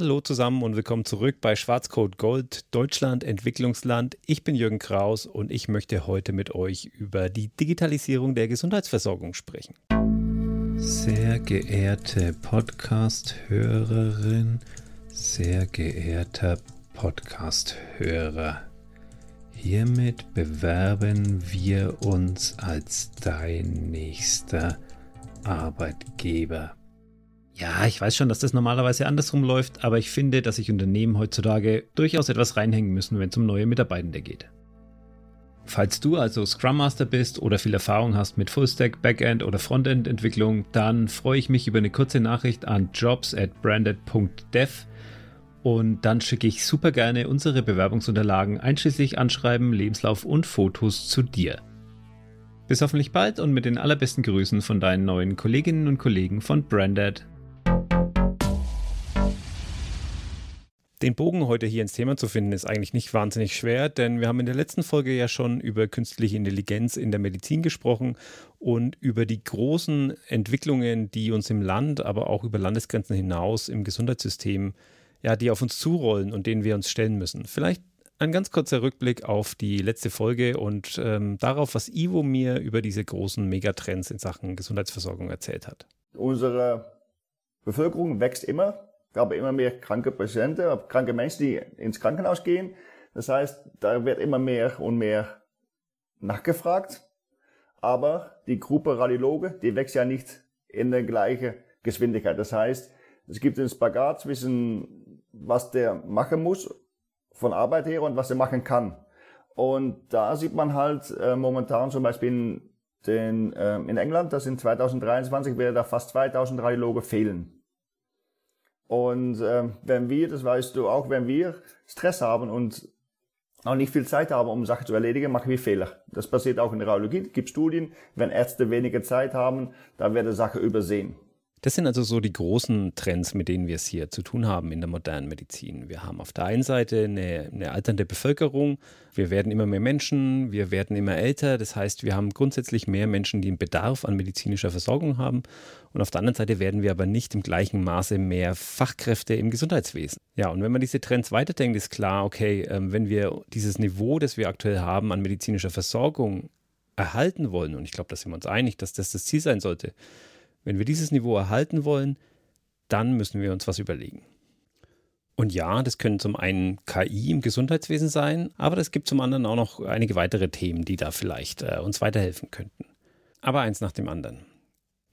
Hallo zusammen und willkommen zurück bei Schwarzcode Gold, Deutschland Entwicklungsland. Ich bin Jürgen Kraus und ich möchte heute mit euch über die Digitalisierung der Gesundheitsversorgung sprechen. Sehr geehrte Podcast-Hörerin, sehr geehrter Podcast-Hörer, hiermit bewerben wir uns als dein nächster Arbeitgeber. Ja, ich weiß schon, dass das normalerweise andersrum läuft, aber ich finde, dass sich Unternehmen heutzutage durchaus etwas reinhängen müssen, wenn es um neue Mitarbeitende geht. Falls du also Scrum Master bist oder viel Erfahrung hast mit Fullstack, Backend oder Frontend Entwicklung, dann freue ich mich über eine kurze Nachricht an jobs at branded.dev und dann schicke ich super gerne unsere Bewerbungsunterlagen einschließlich Anschreiben, Lebenslauf und Fotos zu dir. Bis hoffentlich bald und mit den allerbesten Grüßen von deinen neuen Kolleginnen und Kollegen von Branded. Den Bogen heute hier ins Thema zu finden, ist eigentlich nicht wahnsinnig schwer, denn wir haben in der letzten Folge ja schon über künstliche Intelligenz in der Medizin gesprochen und über die großen Entwicklungen, die uns im Land, aber auch über Landesgrenzen hinaus im Gesundheitssystem, ja, die auf uns zurollen und denen wir uns stellen müssen. Vielleicht ein ganz kurzer Rückblick auf die letzte Folge und ähm, darauf, was Ivo mir über diese großen Megatrends in Sachen Gesundheitsversorgung erzählt hat. Unsere Bevölkerung wächst immer wir haben immer mehr kranke Patienten, kranke Menschen, die ins Krankenhaus gehen. Das heißt, da wird immer mehr und mehr nachgefragt. Aber die Gruppe Radiologe, die wächst ja nicht in der gleichen Geschwindigkeit. Das heißt, es gibt einen Spagat zwischen, was der machen muss von Arbeit her und was er machen kann. Und da sieht man halt äh, momentan zum Beispiel in, den, äh, in England, dass in 2023 werden da fast 2000 Radiologe fehlen. Und äh, wenn wir, das weißt du auch, wenn wir Stress haben und auch nicht viel Zeit haben, um Sachen zu erledigen, machen wir Fehler. Das passiert auch in der Radiologie. Es gibt Studien, wenn Ärzte weniger Zeit haben, dann wird die Sache übersehen. Das sind also so die großen Trends, mit denen wir es hier zu tun haben in der modernen Medizin. Wir haben auf der einen Seite eine, eine, alternde Bevölkerung, wir werden immer mehr Menschen, wir werden immer älter, das heißt, wir haben grundsätzlich mehr Menschen, die einen Bedarf an medizinischer Versorgung haben. Und auf der anderen Seite werden wir aber nicht im gleichen Maße mehr Fachkräfte im Gesundheitswesen. Ja, und wenn man diese Trends weiterdenkt, ist klar, okay, ähm, wenn wir dieses Niveau, das wir aktuell haben an medizinischer Versorgung erhalten wollen, und ich glaube, da sind wir uns einig, dass das das Ziel sein sollte, wenn wir dieses Niveau erhalten wollen, dann müssen wir uns was überlegen. Und ja, das können zum einen KI im Gesundheitswesen sein, aber es gibt zum anderen auch noch einige weitere Themen, die da vielleicht äh, uns weiterhelfen könnten. Aber eins nach dem anderen.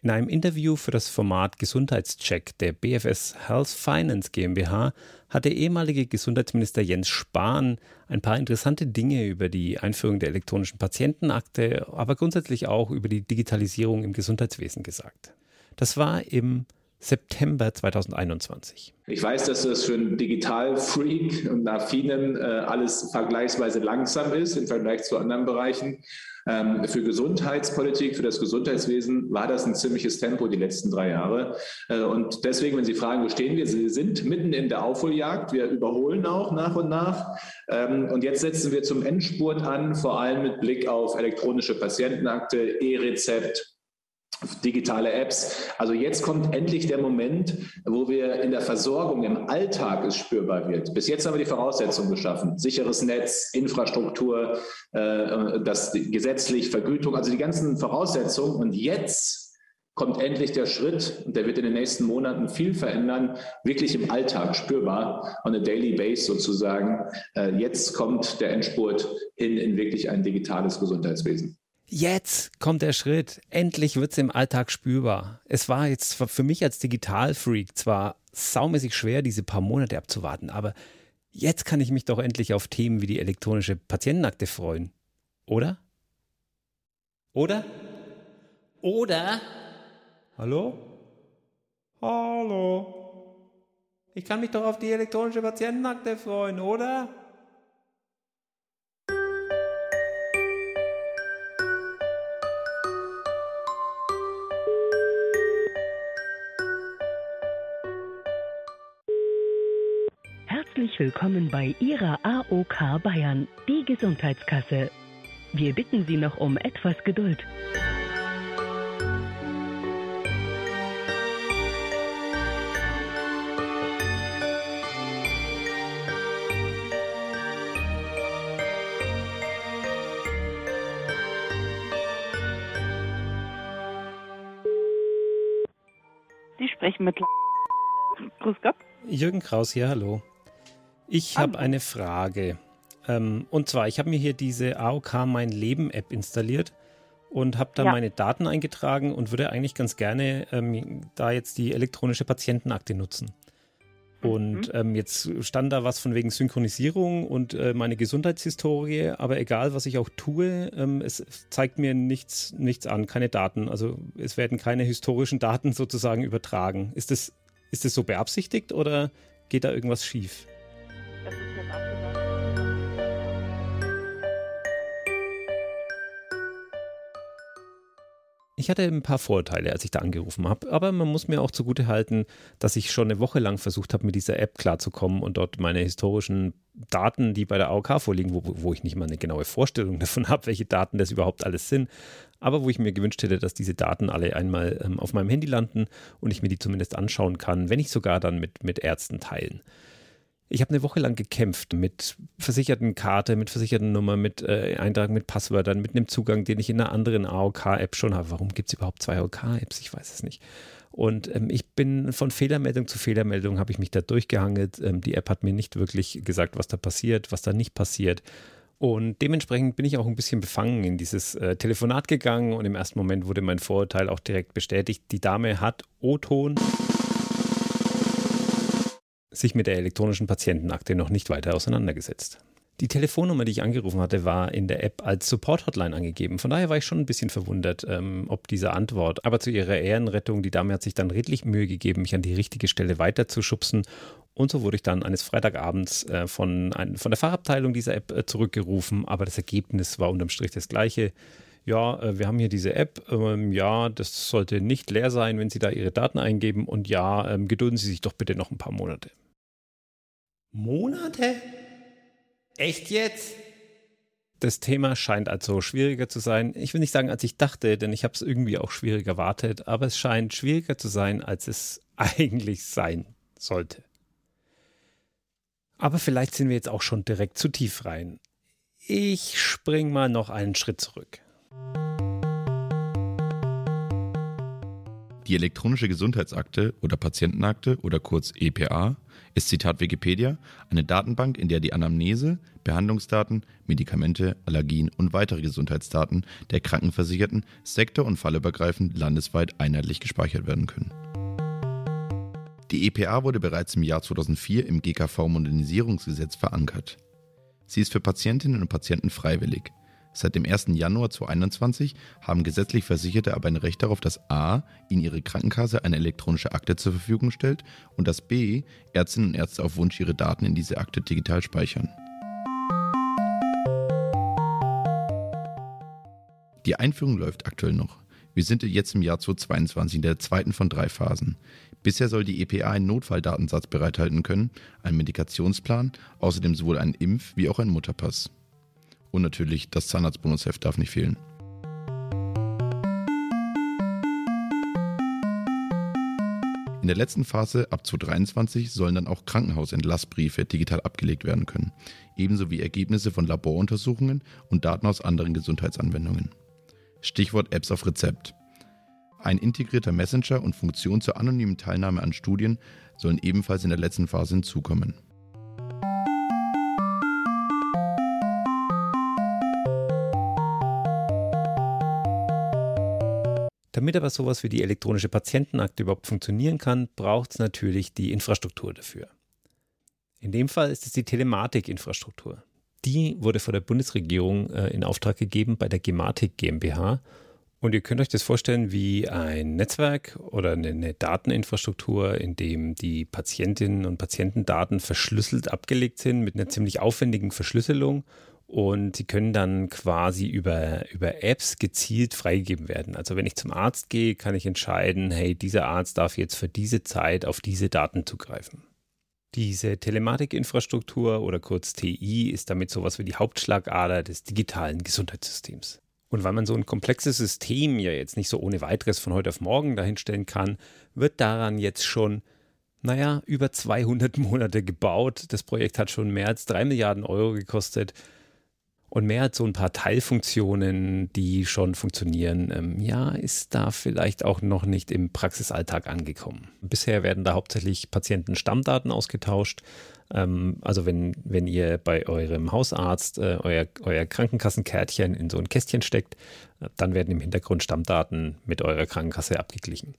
In einem Interview für das Format Gesundheitscheck der BFS Health Finance GmbH hat der ehemalige Gesundheitsminister Jens Spahn ein paar interessante Dinge über die Einführung der elektronischen Patientenakte, aber grundsätzlich auch über die Digitalisierung im Gesundheitswesen gesagt. Das war im September 2021. Ich weiß, dass das für einen Digital-Freak und Affinen äh, alles vergleichsweise langsam ist im Vergleich zu anderen Bereichen. Ähm, für Gesundheitspolitik, für das Gesundheitswesen war das ein ziemliches Tempo die letzten drei Jahre. Äh, und deswegen, wenn Sie fragen, wo stehen wir? Sie sind mitten in der Aufholjagd. Wir überholen auch nach und nach. Ähm, und jetzt setzen wir zum Endspurt an, vor allem mit Blick auf elektronische Patientenakte, E-Rezept, digitale Apps. Also jetzt kommt endlich der Moment, wo wir in der Versorgung im Alltag es spürbar wird. Bis jetzt haben wir die Voraussetzungen geschaffen. Sicheres Netz, Infrastruktur, äh, das gesetzlich, Vergütung, also die ganzen Voraussetzungen. Und jetzt kommt endlich der Schritt, und der wird in den nächsten Monaten viel verändern, wirklich im Alltag spürbar, on a daily base sozusagen. Äh, jetzt kommt der Endspurt hin in wirklich ein digitales Gesundheitswesen. Jetzt kommt der Schritt. Endlich wird es im Alltag spürbar. Es war jetzt für mich als Digitalfreak zwar saumäßig schwer, diese paar Monate abzuwarten, aber jetzt kann ich mich doch endlich auf Themen wie die elektronische Patientenakte freuen. Oder? Oder? Oder? Hallo? Hallo? Ich kann mich doch auf die elektronische Patientenakte freuen, oder? herzlich willkommen bei Ihrer AOK Bayern, die Gesundheitskasse. Wir bitten Sie noch um etwas Geduld. Sie sprechen mit. Grüß Gott. Jürgen Kraus hier, hallo. Ich habe eine Frage. Ähm, und zwar, ich habe mir hier diese AOK Mein Leben App installiert und habe da ja. meine Daten eingetragen und würde eigentlich ganz gerne ähm, da jetzt die elektronische Patientenakte nutzen. Und mhm. ähm, jetzt stand da was von wegen Synchronisierung und äh, meine Gesundheitshistorie, aber egal, was ich auch tue, ähm, es zeigt mir nichts, nichts an, keine Daten. Also es werden keine historischen Daten sozusagen übertragen. Ist das, ist das so beabsichtigt oder geht da irgendwas schief? Ich hatte ein paar Vorteile, als ich da angerufen habe, aber man muss mir auch zugute halten, dass ich schon eine Woche lang versucht habe, mit dieser App klarzukommen und dort meine historischen Daten, die bei der AOK vorliegen, wo, wo ich nicht mal eine genaue Vorstellung davon habe, welche Daten das überhaupt alles sind, aber wo ich mir gewünscht hätte, dass diese Daten alle einmal ähm, auf meinem Handy landen und ich mir die zumindest anschauen kann, wenn nicht sogar dann mit, mit Ärzten teilen. Ich habe eine Woche lang gekämpft mit versicherten Karte, mit versicherten Nummer, mit äh, Eintrag mit Passwörtern, mit einem Zugang, den ich in einer anderen AOK-App schon habe. Warum gibt es überhaupt zwei AOK-Apps? Ich weiß es nicht. Und ähm, ich bin von Fehlermeldung zu Fehlermeldung, habe ich mich da durchgehangelt. Ähm, die App hat mir nicht wirklich gesagt, was da passiert, was da nicht passiert. Und dementsprechend bin ich auch ein bisschen befangen in dieses äh, Telefonat gegangen und im ersten Moment wurde mein Vorurteil auch direkt bestätigt. Die Dame hat O-Ton sich mit der elektronischen Patientenakte noch nicht weiter auseinandergesetzt. Die Telefonnummer, die ich angerufen hatte, war in der App als Support-Hotline angegeben. Von daher war ich schon ein bisschen verwundert, ähm, ob diese Antwort. Aber zu ihrer Ehrenrettung, die Dame hat sich dann redlich Mühe gegeben, mich an die richtige Stelle weiterzuschubsen. Und so wurde ich dann eines Freitagabends äh, von, ein, von der Fachabteilung dieser App äh, zurückgerufen. Aber das Ergebnis war unterm Strich das gleiche. Ja, äh, wir haben hier diese App. Ähm, ja, das sollte nicht leer sein, wenn Sie da Ihre Daten eingeben. Und ja, ähm, gedulden Sie sich doch bitte noch ein paar Monate. Monate? Echt jetzt? Das Thema scheint also schwieriger zu sein. Ich will nicht sagen, als ich dachte, denn ich habe es irgendwie auch schwieriger erwartet, aber es scheint schwieriger zu sein, als es eigentlich sein sollte. Aber vielleicht sind wir jetzt auch schon direkt zu tief rein. Ich spring mal noch einen Schritt zurück. Die elektronische Gesundheitsakte oder Patientenakte oder kurz EPA ist Zitat Wikipedia eine Datenbank, in der die Anamnese, Behandlungsdaten, Medikamente, Allergien und weitere Gesundheitsdaten der Krankenversicherten sektor- und fallübergreifend landesweit einheitlich gespeichert werden können. Die EPA wurde bereits im Jahr 2004 im GKV-Modernisierungsgesetz verankert. Sie ist für Patientinnen und Patienten freiwillig – Seit dem 1. Januar 2021 haben gesetzlich Versicherte aber ein Recht darauf, dass a. ihnen ihre Krankenkasse eine elektronische Akte zur Verfügung stellt und dass b. Ärztinnen und Ärzte auf Wunsch ihre Daten in diese Akte digital speichern. Die Einführung läuft aktuell noch. Wir sind jetzt im Jahr 2022 in der zweiten von drei Phasen. Bisher soll die EPA einen Notfalldatensatz bereithalten können, einen Medikationsplan, außerdem sowohl einen Impf- wie auch einen Mutterpass. Und natürlich das Zahnarztbonusheft darf nicht fehlen. In der letzten Phase ab 2023 sollen dann auch Krankenhausentlassbriefe digital abgelegt werden können, ebenso wie Ergebnisse von Laboruntersuchungen und Daten aus anderen Gesundheitsanwendungen. Stichwort Apps auf Rezept. Ein integrierter Messenger und Funktion zur anonymen Teilnahme an Studien sollen ebenfalls in der letzten Phase hinzukommen. Damit aber sowas wie die elektronische Patientenakte überhaupt funktionieren kann, braucht es natürlich die Infrastruktur dafür. In dem Fall ist es die Telematikinfrastruktur. Die wurde von der Bundesregierung äh, in Auftrag gegeben bei der Gematik GmbH. Und ihr könnt euch das vorstellen wie ein Netzwerk oder eine, eine Dateninfrastruktur, in dem die Patientinnen und Patientendaten verschlüsselt abgelegt sind mit einer ziemlich aufwendigen Verschlüsselung und sie können dann quasi über, über Apps gezielt freigegeben werden. Also wenn ich zum Arzt gehe, kann ich entscheiden, hey, dieser Arzt darf jetzt für diese Zeit auf diese Daten zugreifen. Diese Telematikinfrastruktur oder kurz TI ist damit sowas wie die Hauptschlagader des digitalen Gesundheitssystems. Und weil man so ein komplexes System ja jetzt nicht so ohne weiteres von heute auf morgen dahinstellen kann, wird daran jetzt schon, naja, über 200 Monate gebaut. Das Projekt hat schon mehr als 3 Milliarden Euro gekostet Und mehr als so ein paar Teilfunktionen, die schon funktionieren, ähm, ja, ist da vielleicht auch noch nicht im Praxisalltag angekommen. Bisher werden da hauptsächlich Patientenstammdaten ausgetauscht. Ähm, also wenn, wenn ihr bei eurem Hausarzt äh, euer, euer Krankenkassenkärtchen in so ein Kästchen steckt, äh, dann werden im Hintergrund Stammdaten mit eurer Krankenkasse abgeglichen.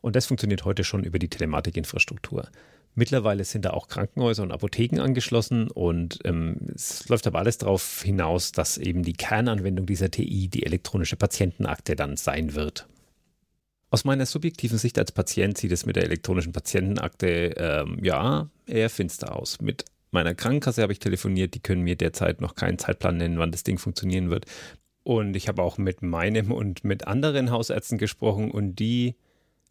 Und das funktioniert heute schon über die Telematikinfrastruktur. Mittlerweile sind da auch Krankenhäuser und Apotheken angeschlossen und ähm, es läuft aber alles darauf hinaus, dass eben die Kernanwendung dieser TI die elektronische Patientenakte dann sein wird. Aus meiner subjektiven Sicht als Patient sieht es mit der elektronischen Patientenakte ähm, ja eher finster aus. Mit meiner Krankenkasse habe ich telefoniert, die können mir derzeit noch keinen Zeitplan nennen, wann das Ding funktionieren wird. Und ich habe auch mit meinem und mit anderen Hausärzten gesprochen und die,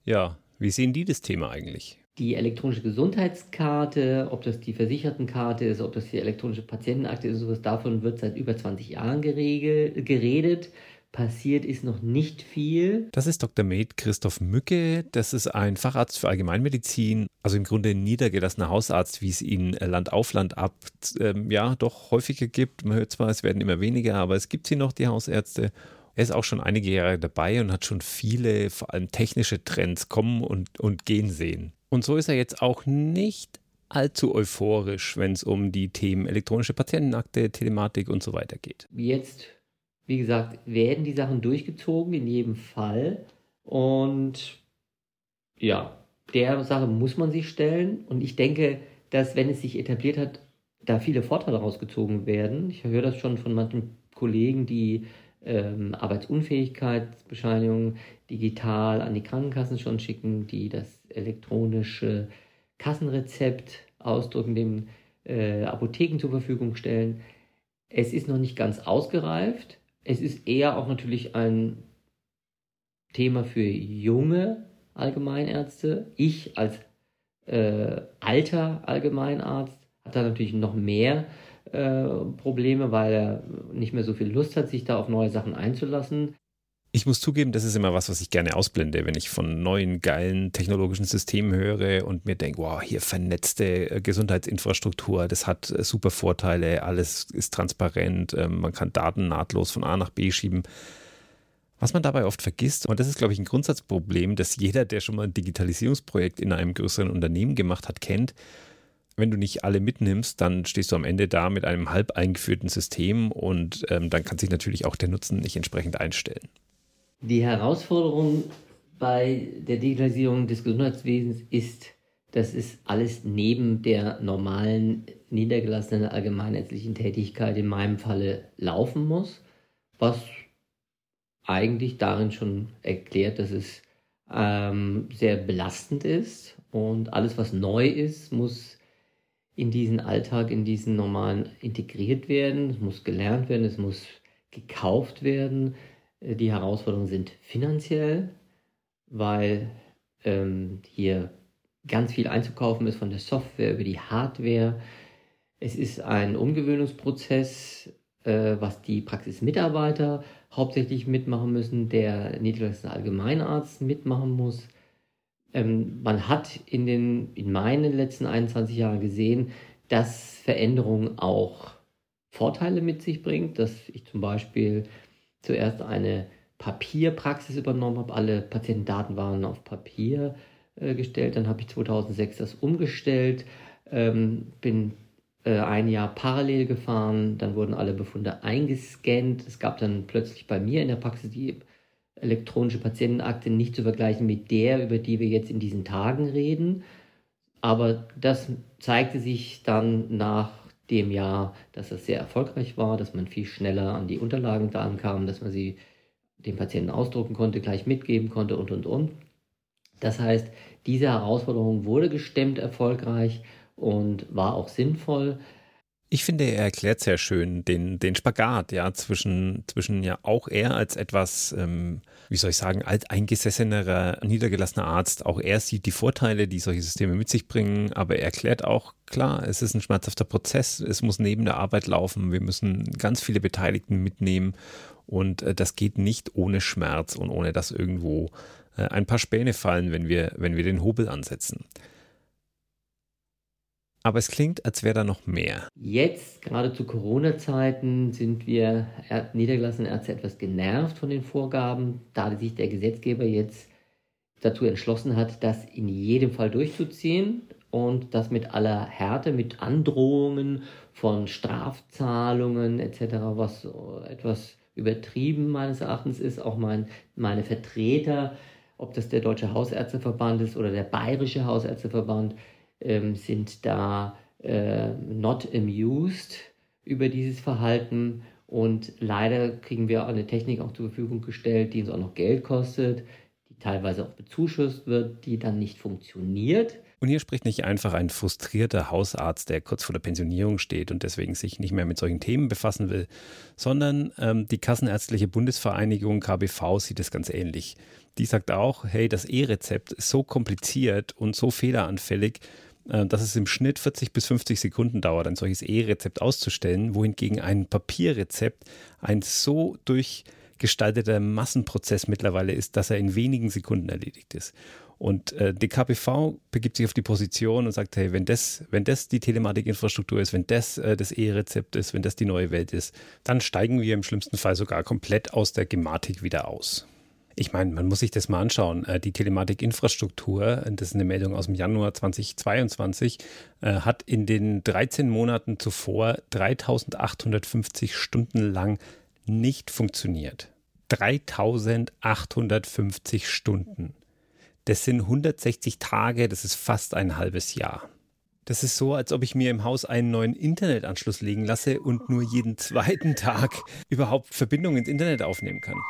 ja, wie sehen die das Thema eigentlich? Die elektronische Gesundheitskarte, ob das die Versichertenkarte ist, ob das die elektronische Patientenakte ist, sowas davon wird seit über 20 Jahren geredet. Passiert ist noch nicht viel. Das ist Dr. Med Christoph Mücke. Das ist ein Facharzt für Allgemeinmedizin, also im Grunde ein niedergelassener Hausarzt, wie es ihn Land auf Land ab ähm, ja doch häufiger gibt. Man hört zwar, es werden immer weniger, aber es gibt sie noch, die Hausärzte. Er ist auch schon einige Jahre dabei und hat schon viele, vor allem technische Trends kommen und, und gehen sehen. Und so ist er jetzt auch nicht allzu euphorisch, wenn es um die Themen elektronische Patientenakte, Telematik und so weiter geht. Jetzt, wie gesagt, werden die Sachen durchgezogen in jedem Fall. Und ja, der Sache muss man sich stellen. Und ich denke, dass wenn es sich etabliert hat, da viele Vorteile rausgezogen werden. Ich höre das schon von manchen Kollegen, die ähm, Arbeitsunfähigkeitsbescheinigungen digital an die Krankenkassen schon schicken, die das elektronische Kassenrezept ausdrücken, dem äh, Apotheken zur Verfügung stellen. Es ist noch nicht ganz ausgereift. Es ist eher auch natürlich ein Thema für junge Allgemeinärzte. Ich als äh, alter Allgemeinarzt habe da natürlich noch mehr äh, Probleme, weil er nicht mehr so viel Lust hat, sich da auf neue Sachen einzulassen. Ich muss zugeben, das ist immer was, was ich gerne ausblende, wenn ich von neuen, geilen technologischen Systemen höre und mir denke, wow, hier vernetzte äh, Gesundheitsinfrastruktur, das hat äh, super Vorteile, alles ist transparent, ähm, man kann Daten nahtlos von A nach B schieben. Was man dabei oft vergisst, und das ist, glaube ich, ein Grundsatzproblem, das jeder, der schon mal ein Digitalisierungsprojekt in einem größeren Unternehmen gemacht hat, kennt. Wenn du nicht alle mitnimmst, dann stehst du am Ende da mit einem halb eingeführten System und ähm, dann kann sich natürlich auch der Nutzen nicht entsprechend einstellen. Die Herausforderung bei der Digitalisierung des Gesundheitswesens ist, dass es alles neben der normalen niedergelassenen allgemeinärztlichen Tätigkeit in meinem Falle laufen muss, was eigentlich darin schon erklärt, dass es ähm, sehr belastend ist und alles, was neu ist, muss in diesen Alltag, in diesen normalen integriert werden, es muss gelernt werden, es muss gekauft werden, die Herausforderungen sind finanziell, weil ähm, hier ganz viel einzukaufen ist von der Software über die Hardware. Es ist ein Umgewöhnungsprozess, äh, was die Praxismitarbeiter hauptsächlich mitmachen müssen, der niedergelassene Allgemeinarzt mitmachen muss. Ähm, man hat in, den, in meinen letzten 21 Jahren gesehen, dass Veränderungen auch Vorteile mit sich bringt, dass ich zum Beispiel zuerst eine Papierpraxis übernommen habe. Alle Patientendaten waren auf Papier äh, gestellt. Dann habe ich 2006 das umgestellt, ähm, bin äh, ein Jahr parallel gefahren. Dann wurden alle Befunde eingescannt. Es gab dann plötzlich bei mir in der Praxis die elektronische Patientenakte nicht zu vergleichen mit der, über die wir jetzt in diesen Tagen reden. Aber das zeigte sich dann nach dem Jahr, dass es sehr erfolgreich war, dass man viel schneller an die Unterlagen dran kam, dass man sie dem Patienten ausdrucken konnte, gleich mitgeben konnte und, und, und. Das heißt, diese Herausforderung wurde gestemmt erfolgreich und war auch sinnvoll. Ich finde, er erklärt sehr schön den, den Spagat, ja, zwischen, zwischen ja auch er als etwas, ähm, wie soll ich sagen, alteingesessenerer, niedergelassener Arzt, auch er sieht die Vorteile, die solche Systeme mit sich bringen, aber er erklärt auch, klar, es ist ein schmerzhafter Prozess, es muss neben der Arbeit laufen, wir müssen ganz viele Beteiligten mitnehmen und äh, das geht nicht ohne Schmerz und ohne dass irgendwo äh, ein paar Späne fallen, wenn wir, wenn wir den Hobel ansetzen. Aber es klingt, als wäre da noch mehr. Jetzt, gerade zu Corona-Zeiten, sind wir niedergelassene Ärzte etwas genervt von den Vorgaben, da sich der Gesetzgeber jetzt dazu entschlossen hat, das in jedem Fall durchzuziehen und das mit aller Härte, mit Androhungen von Strafzahlungen etc., was etwas übertrieben meines Erachtens ist. Auch mein, meine Vertreter, ob das der Deutsche Hausärzteverband ist oder der Bayerische Hausärzteverband, ähm, sind da äh, not amused über dieses Verhalten. Und leider kriegen wir eine Technik auch zur Verfügung gestellt, die uns auch noch Geld kostet, die teilweise auch bezuschusst wird, die dann nicht funktioniert. Und hier spricht nicht einfach ein frustrierter Hausarzt, der kurz vor der Pensionierung steht und deswegen sich nicht mehr mit solchen Themen befassen will, sondern ähm, die Kassenärztliche Bundesvereinigung KBV sieht es ganz ähnlich. Die sagt auch, hey, das E-Rezept ist so kompliziert und so fehleranfällig, dass es im Schnitt 40 bis 50 Sekunden dauert, ein solches E-Rezept auszustellen, wohingegen ein Papierrezept ein so durchgestalteter Massenprozess mittlerweile ist, dass er in wenigen Sekunden erledigt ist. Und äh, die KPV begibt sich auf die Position und sagt, hey, wenn das, wenn das die Telematikinfrastruktur ist, wenn das äh, das E-Rezept ist, wenn das die neue Welt ist, dann steigen wir im schlimmsten Fall sogar komplett aus der Gematik wieder aus. Ich meine, man muss sich das mal anschauen. Äh, die Telematikinfrastruktur, das ist eine Meldung aus dem Januar 2022, äh, hat in den 13 Monaten zuvor 3850 Stunden lang nicht funktioniert. 3850 Stunden. Das sind 160 Tage, das ist fast ein halbes Jahr. Das ist so, als ob ich mir im Haus einen neuen Internetanschluss legen lasse und nur jeden zweiten Tag überhaupt Verbindung ins Internet aufnehmen kann.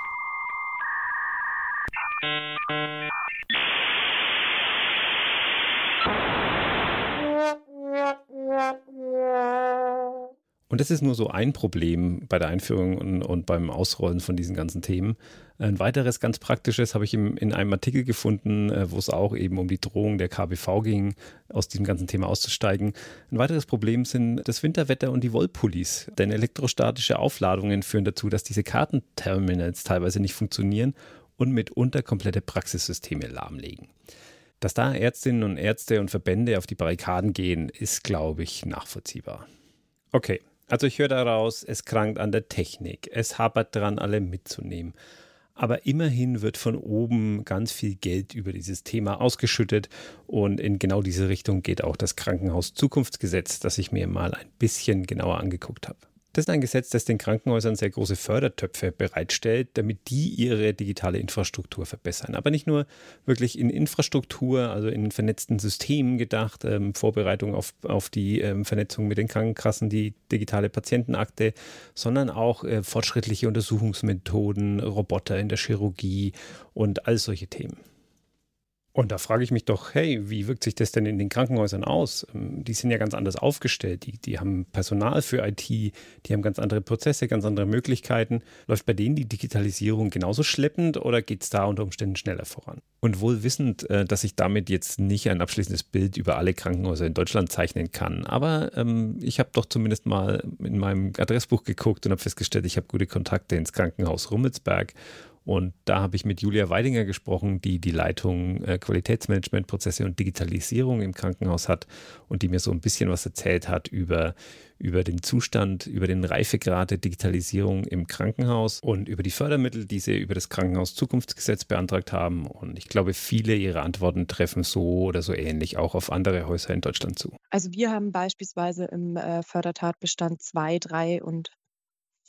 Und das ist nur so ein Problem bei der Einführung und, und, beim Ausrollen von diesen ganzen Themen. Ein weiteres ganz praktisches habe ich im, in einem Artikel gefunden, äh, wo es auch eben um die Drohung der KBV ging, aus diesem ganzen Thema auszusteigen. Ein weiteres Problem sind das Winterwetter und die Wollpullis. Denn elektrostatische Aufladungen führen dazu, dass diese Kartenterminals teilweise nicht funktionieren und mitunter komplette Praxissysteme lahmlegen. Dass da Ärztinnen und Ärzte und Verbände auf die Barrikaden gehen, ist, glaube ich, nachvollziehbar. Okay, also ich höre daraus, es krankt an der Technik, es hapert dran, alle mitzunehmen. Aber immerhin wird von oben ganz viel Geld über dieses Thema ausgeschüttet und in genau diese Richtung geht auch das Krankenhaus Zukunftsgesetz, das ich mir mal ein bisschen genauer angeguckt habe. Das ist ein Gesetz, das den Krankenhäusern sehr große Fördertöpfe bereitstellt, damit die ihre digitale Infrastruktur verbessern. Aber nicht nur wirklich in Infrastruktur, also in vernetzten Systemen gedacht, ähm, Vorbereitung auf, auf die ähm, Vernetzung mit den Krankenkassen, die digitale Patientenakte, sondern auch äh, fortschrittliche Untersuchungsmethoden, Roboter in der Chirurgie und all solche Themen. Und da frage ich mich doch, hey, wie wirkt sich das denn in den Krankenhäusern aus? Ähm, die sind ja ganz anders aufgestellt. Die, die haben Personal für IT, die haben ganz andere Prozesse, ganz andere Möglichkeiten. Läuft bei denen die Digitalisierung genauso schleppend oder geht es da unter Umständen schneller voran? Und wohl wissend, äh, dass ich damit jetzt nicht ein abschließendes Bild über alle Krankenhäuser in Deutschland zeichnen kann. Aber ähm, ich habe doch zumindest mal in meinem Adressbuch geguckt und habe festgestellt, ich habe gute Kontakte ins Krankenhaus Rummelsberg und da habe ich mit Julia Weidinger gesprochen, die die Leitung äh, Qualitätsmanagementprozesse und Digitalisierung im Krankenhaus hat und die mir so ein bisschen was erzählt hat über, über den Zustand, über den Reifegrad der Digitalisierung im Krankenhaus und über die Fördermittel, die sie über das Krankenhaus Zukunftsgesetz beantragt haben. Und ich glaube, viele ihrer Antworten treffen so oder so ähnlich auch auf andere Häuser in Deutschland zu. Also wir haben beispielsweise im äh, Fördertatbestand 2, 3 und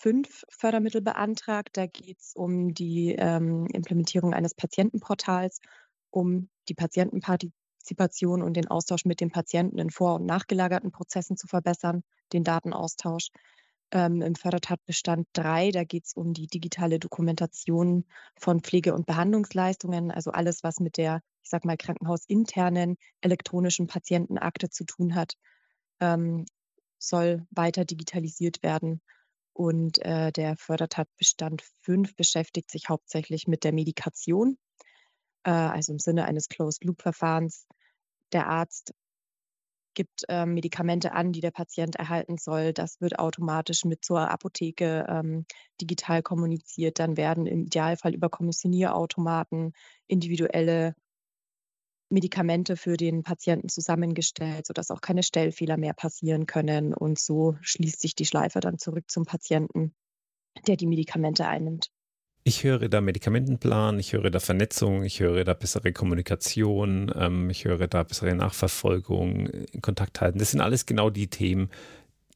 fünf Fördermittel beantragt. Da geht es um die ähm, Implementierung eines Patientenportals, um die Patientenpartizipation und den Austausch mit den Patienten in vor- und nachgelagerten Prozessen zu verbessern, den Datenaustausch. Ähm, Im Fördertatbestand 3, da geht es um die digitale Dokumentation von Pflege- und Behandlungsleistungen, also alles, was mit der, ich sag mal, krankenhausinternen elektronischen Patientenakte zu tun hat, ähm, soll weiter digitalisiert werden. Und äh, der Fördertatbestand 5 beschäftigt sich hauptsächlich mit der Medikation, äh, also im Sinne eines Closed-Loop-Verfahrens. Der Arzt gibt äh, Medikamente an, die der Patient erhalten soll. Das wird automatisch mit zur Apotheke ähm, digital kommuniziert. Dann werden im Idealfall über Kommissionierautomaten individuelle Medikamente für den Patienten zusammengestellt, sodass auch keine Stellfehler mehr passieren können. Und so schließt sich die Schleife dann zurück zum Patienten, der die Medikamente einnimmt. Ich höre da Medikamentenplan, ich höre da Vernetzung, ich höre da bessere Kommunikation, ähm, ich höre da bessere Nachverfolgung, in Kontakt halten. Das sind alles genau die Themen,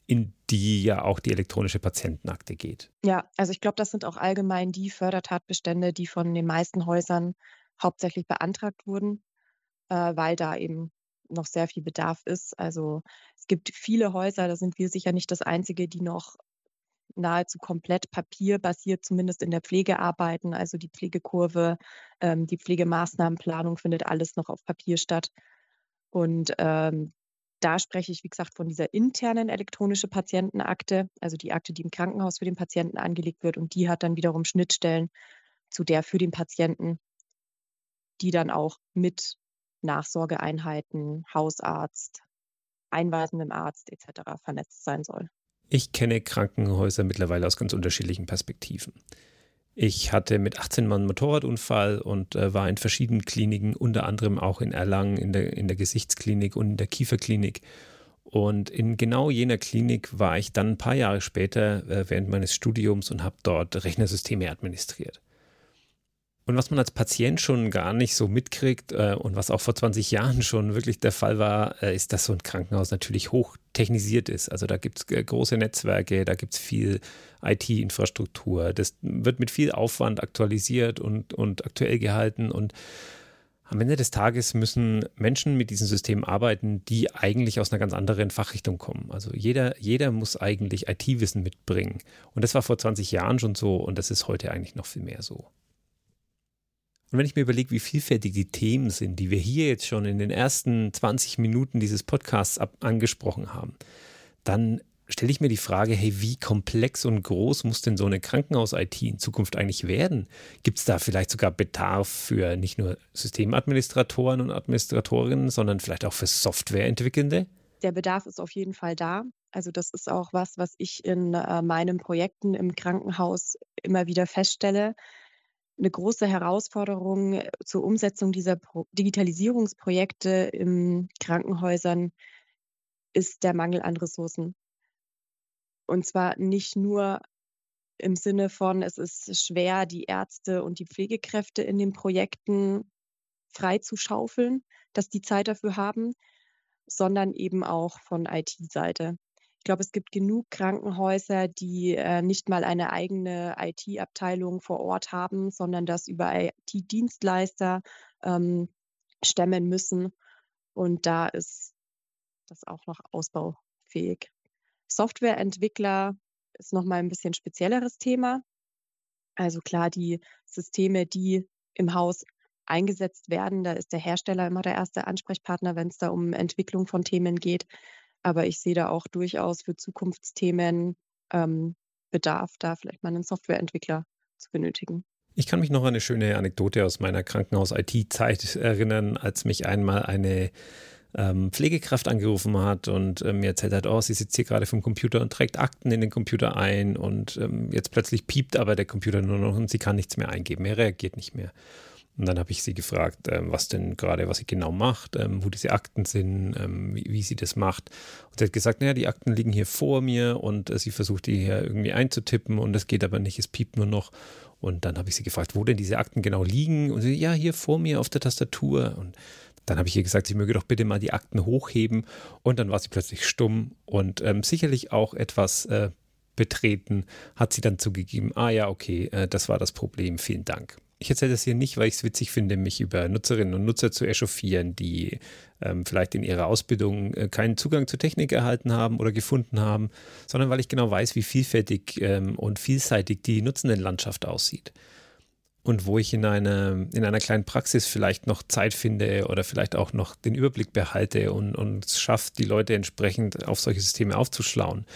in die ja auch die elektronische Patientenakte geht. Ja, also ich glaube, das sind auch allgemein die Fördertatbestände, die von den meisten Häusern hauptsächlich beantragt wurden, äh, weil da eben noch sehr viel Bedarf ist. Also es gibt viele Häuser, da sind wir sicher nicht das Einzige, die noch nahezu komplett papierbasiert, zumindest in der Pflege arbeiten. Also die Pflegekurve, ähm, die Pflegemaßnahmenplanung findet alles noch auf Papier statt. Und ähm, da spreche ich, wie gesagt, von dieser internen elektronischen Patientenakte, also die Akte, die im Krankenhaus für den Patienten angelegt wird. Und die hat dann wiederum Schnittstellen zu der für den Patienten, die dann auch mit Nachsorgeeinheiten, Hausarzt, einweisendem Arzt etc. vernetzt sein soll. Ich kenne Krankenhäuser mittlerweile aus ganz unterschiedlichen Perspektiven. Ich hatte mit 18 Mann einen Motorradunfall und äh, war in verschiedenen Kliniken, unter anderem auch in Erlangen in der, in der Gesichtsklinik und in der Kieferklinik. Und in genau jener Klinik war ich dann ein paar Jahre später äh, während meines Studiums und habe dort Rechnersysteme administriert. Und was man als Patient schon gar nicht so mitkriegt äh, und was auch vor 20 Jahren schon wirklich der Fall war, äh, ist, dass so ein Krankenhaus natürlich hoch technisiert ist. Also da gibt es äh, große Netzwerke, da gibt es viel IT-Infrastruktur. Das wird mit viel Aufwand aktualisiert und, und aktuell gehalten. Und am Ende des Tages müssen Menschen mit diesen Systemen arbeiten, die eigentlich aus einer ganz anderen Fachrichtung kommen. Also jeder, jeder muss eigentlich IT-Wissen mitbringen. Und das war vor 20 Jahren schon so und das ist heute eigentlich noch viel mehr so. Und wenn ich mir überlege, wie vielfältig die Themen sind, die wir hier jetzt schon in den ersten 20 Minuten dieses Podcasts ab angesprochen haben, dann stelle ich mir die Frage, hey, wie komplex und groß muss denn so eine Krankenhaus-IT in Zukunft eigentlich werden? Gibt es da vielleicht sogar Bedarf für nicht nur Systemadministratoren und Administratorinnen, sondern vielleicht auch für Softwareentwickelnde? Der Bedarf ist auf jeden Fall da. Also das ist auch was, was ich in äh, meinen Projekten im Krankenhaus immer wieder feststelle eine große Herausforderung äh, zur Umsetzung dieser Pro Digitalisierungsprojekte in Krankenhäusern ist der Mangel an Ressourcen. Und zwar nicht nur im Sinne von, es ist schwer, die Ärzte und die Pflegekräfte in den Projekten frei zu schaufeln, dass die Zeit dafür haben, sondern eben auch von IT-Seite. Ich glaube, es gibt genug Krankenhäuser, die äh, nicht mal eine eigene IT-Abteilung vor Ort haben, sondern das über IT-Dienstleister ähm, stemmen müssen. Und da ist das auch noch ausbaufähig. Softwareentwickler ist nochmal ein bisschen spezielleres Thema. Also klar, die Systeme, die im Haus eingesetzt werden, da ist der Hersteller immer der erste Ansprechpartner, wenn es da um Entwicklung von Themen geht. Aber ich sehe da auch durchaus für Zukunftsthemen ähm, Bedarf, da vielleicht mal einen Softwareentwickler zu benötigen. Ich kann mich noch an eine schöne Anekdote aus meiner Krankenhaus-IT-Zeit erinnern, als mich einmal eine ähm, Pflegekraft angerufen hat und ähm, mir erzählt hat, oh, sie sitzt hier gerade vom Computer und trägt Akten in den Computer ein und ähm, jetzt plötzlich piept aber der Computer nur noch und sie kann nichts mehr eingeben, er reagiert nicht mehr. Und dann habe ich sie gefragt, ähm, was denn gerade, was sie genau macht, ähm, wo diese Akten sind, ähm, wie, wie, sie das macht. Und sie hat gesagt, naja, die Akten liegen hier vor mir und äh, sie versucht die hier irgendwie einzutippen und es geht aber nicht, es piept nur noch. Und dann habe ich sie gefragt, wo denn diese Akten genau liegen. Und sie, ja, hier vor mir auf der Tastatur. Und dann habe ich ihr gesagt, sie möge doch bitte mal die Akten hochheben. Und dann war sie plötzlich stumm und ähm, sicherlich auch etwas äh, betreten, hat sie dann zugegeben, ah ja, okay, äh, das war das Problem, vielen Dank. Ich erzähle das hier nicht, weil ich es witzig finde, mich über Nutzerinnen und Nutzer zu echauffieren, die ähm, vielleicht in ihrer Ausbildung äh, keinen Zugang zur Technik erhalten haben oder gefunden haben, sondern weil ich genau weiß, wie vielfältig ähm, und vielseitig die Nutzendenlandschaft aussieht. Und wo ich in, eine, in einer kleinen Praxis vielleicht noch Zeit finde oder vielleicht auch noch den Überblick behalte und, und es schafft, die Leute entsprechend auf solche Systeme aufzuschlauen,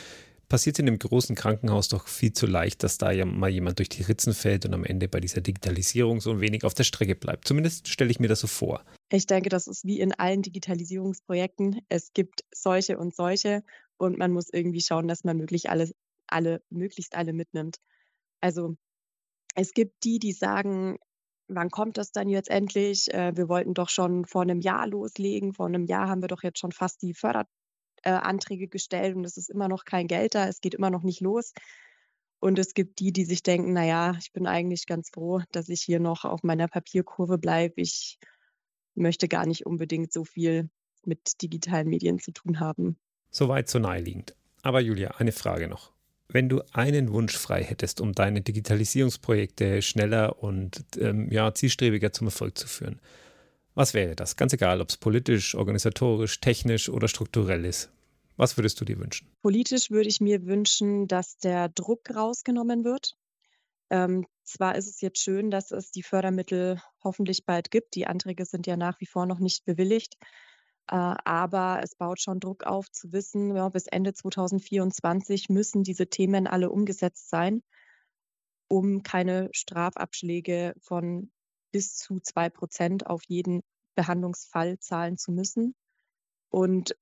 passiert in dem großen Krankenhaus doch viel zu leicht, dass da ja mal jemand durch die Ritzen fällt und am Ende bei dieser Digitalisierung so ein wenig auf der Strecke bleibt. Zumindest stelle ich mir das so vor. Ich denke, das ist wie in allen Digitalisierungsprojekten. Es gibt solche und solche und man muss irgendwie schauen, dass man möglich alle, alle, möglichst alle mitnimmt. Also es gibt die, die sagen, wann kommt das dann jetzt endlich? Äh, wir wollten doch schon vor einem Jahr loslegen. Vor einem Jahr haben wir doch jetzt schon fast die Förderanträge gestellt und es ist immer noch kein Geld da. Es geht immer noch nicht los. Und es gibt die, die sich denken, naja, ich bin eigentlich ganz froh, dass ich hier noch auf meiner Papierkurve bleibe. Ich möchte gar nicht unbedingt so viel mit digitalen Medien zu tun haben. Soweit so naheliegend. Aber Julia, eine Frage noch. Wenn du einen Wunsch frei hättest, um deine Digitalisierungsprojekte schneller und ähm, ja, zielstrebiger zum Erfolg zu führen, was wäre das? Ganz egal, ob es politisch, organisatorisch, technisch oder strukturell ist. Was würdest du dir wünschen? Politisch würde ich mir wünschen, dass der Druck rausgenommen wird. Ähm, zwar ist es jetzt schön, dass es die Fördermittel hoffentlich bald gibt. Die Anträge sind ja nach wie vor noch nicht bewilligt. Äh, aber es baut schon Druck auf zu wissen, ja, bis Ende 2024 müssen diese Themen alle umgesetzt sein, um keine Strafabschläge von bis zu zwei Prozent auf jeden Behandlungsfall zahlen zu müssen. Und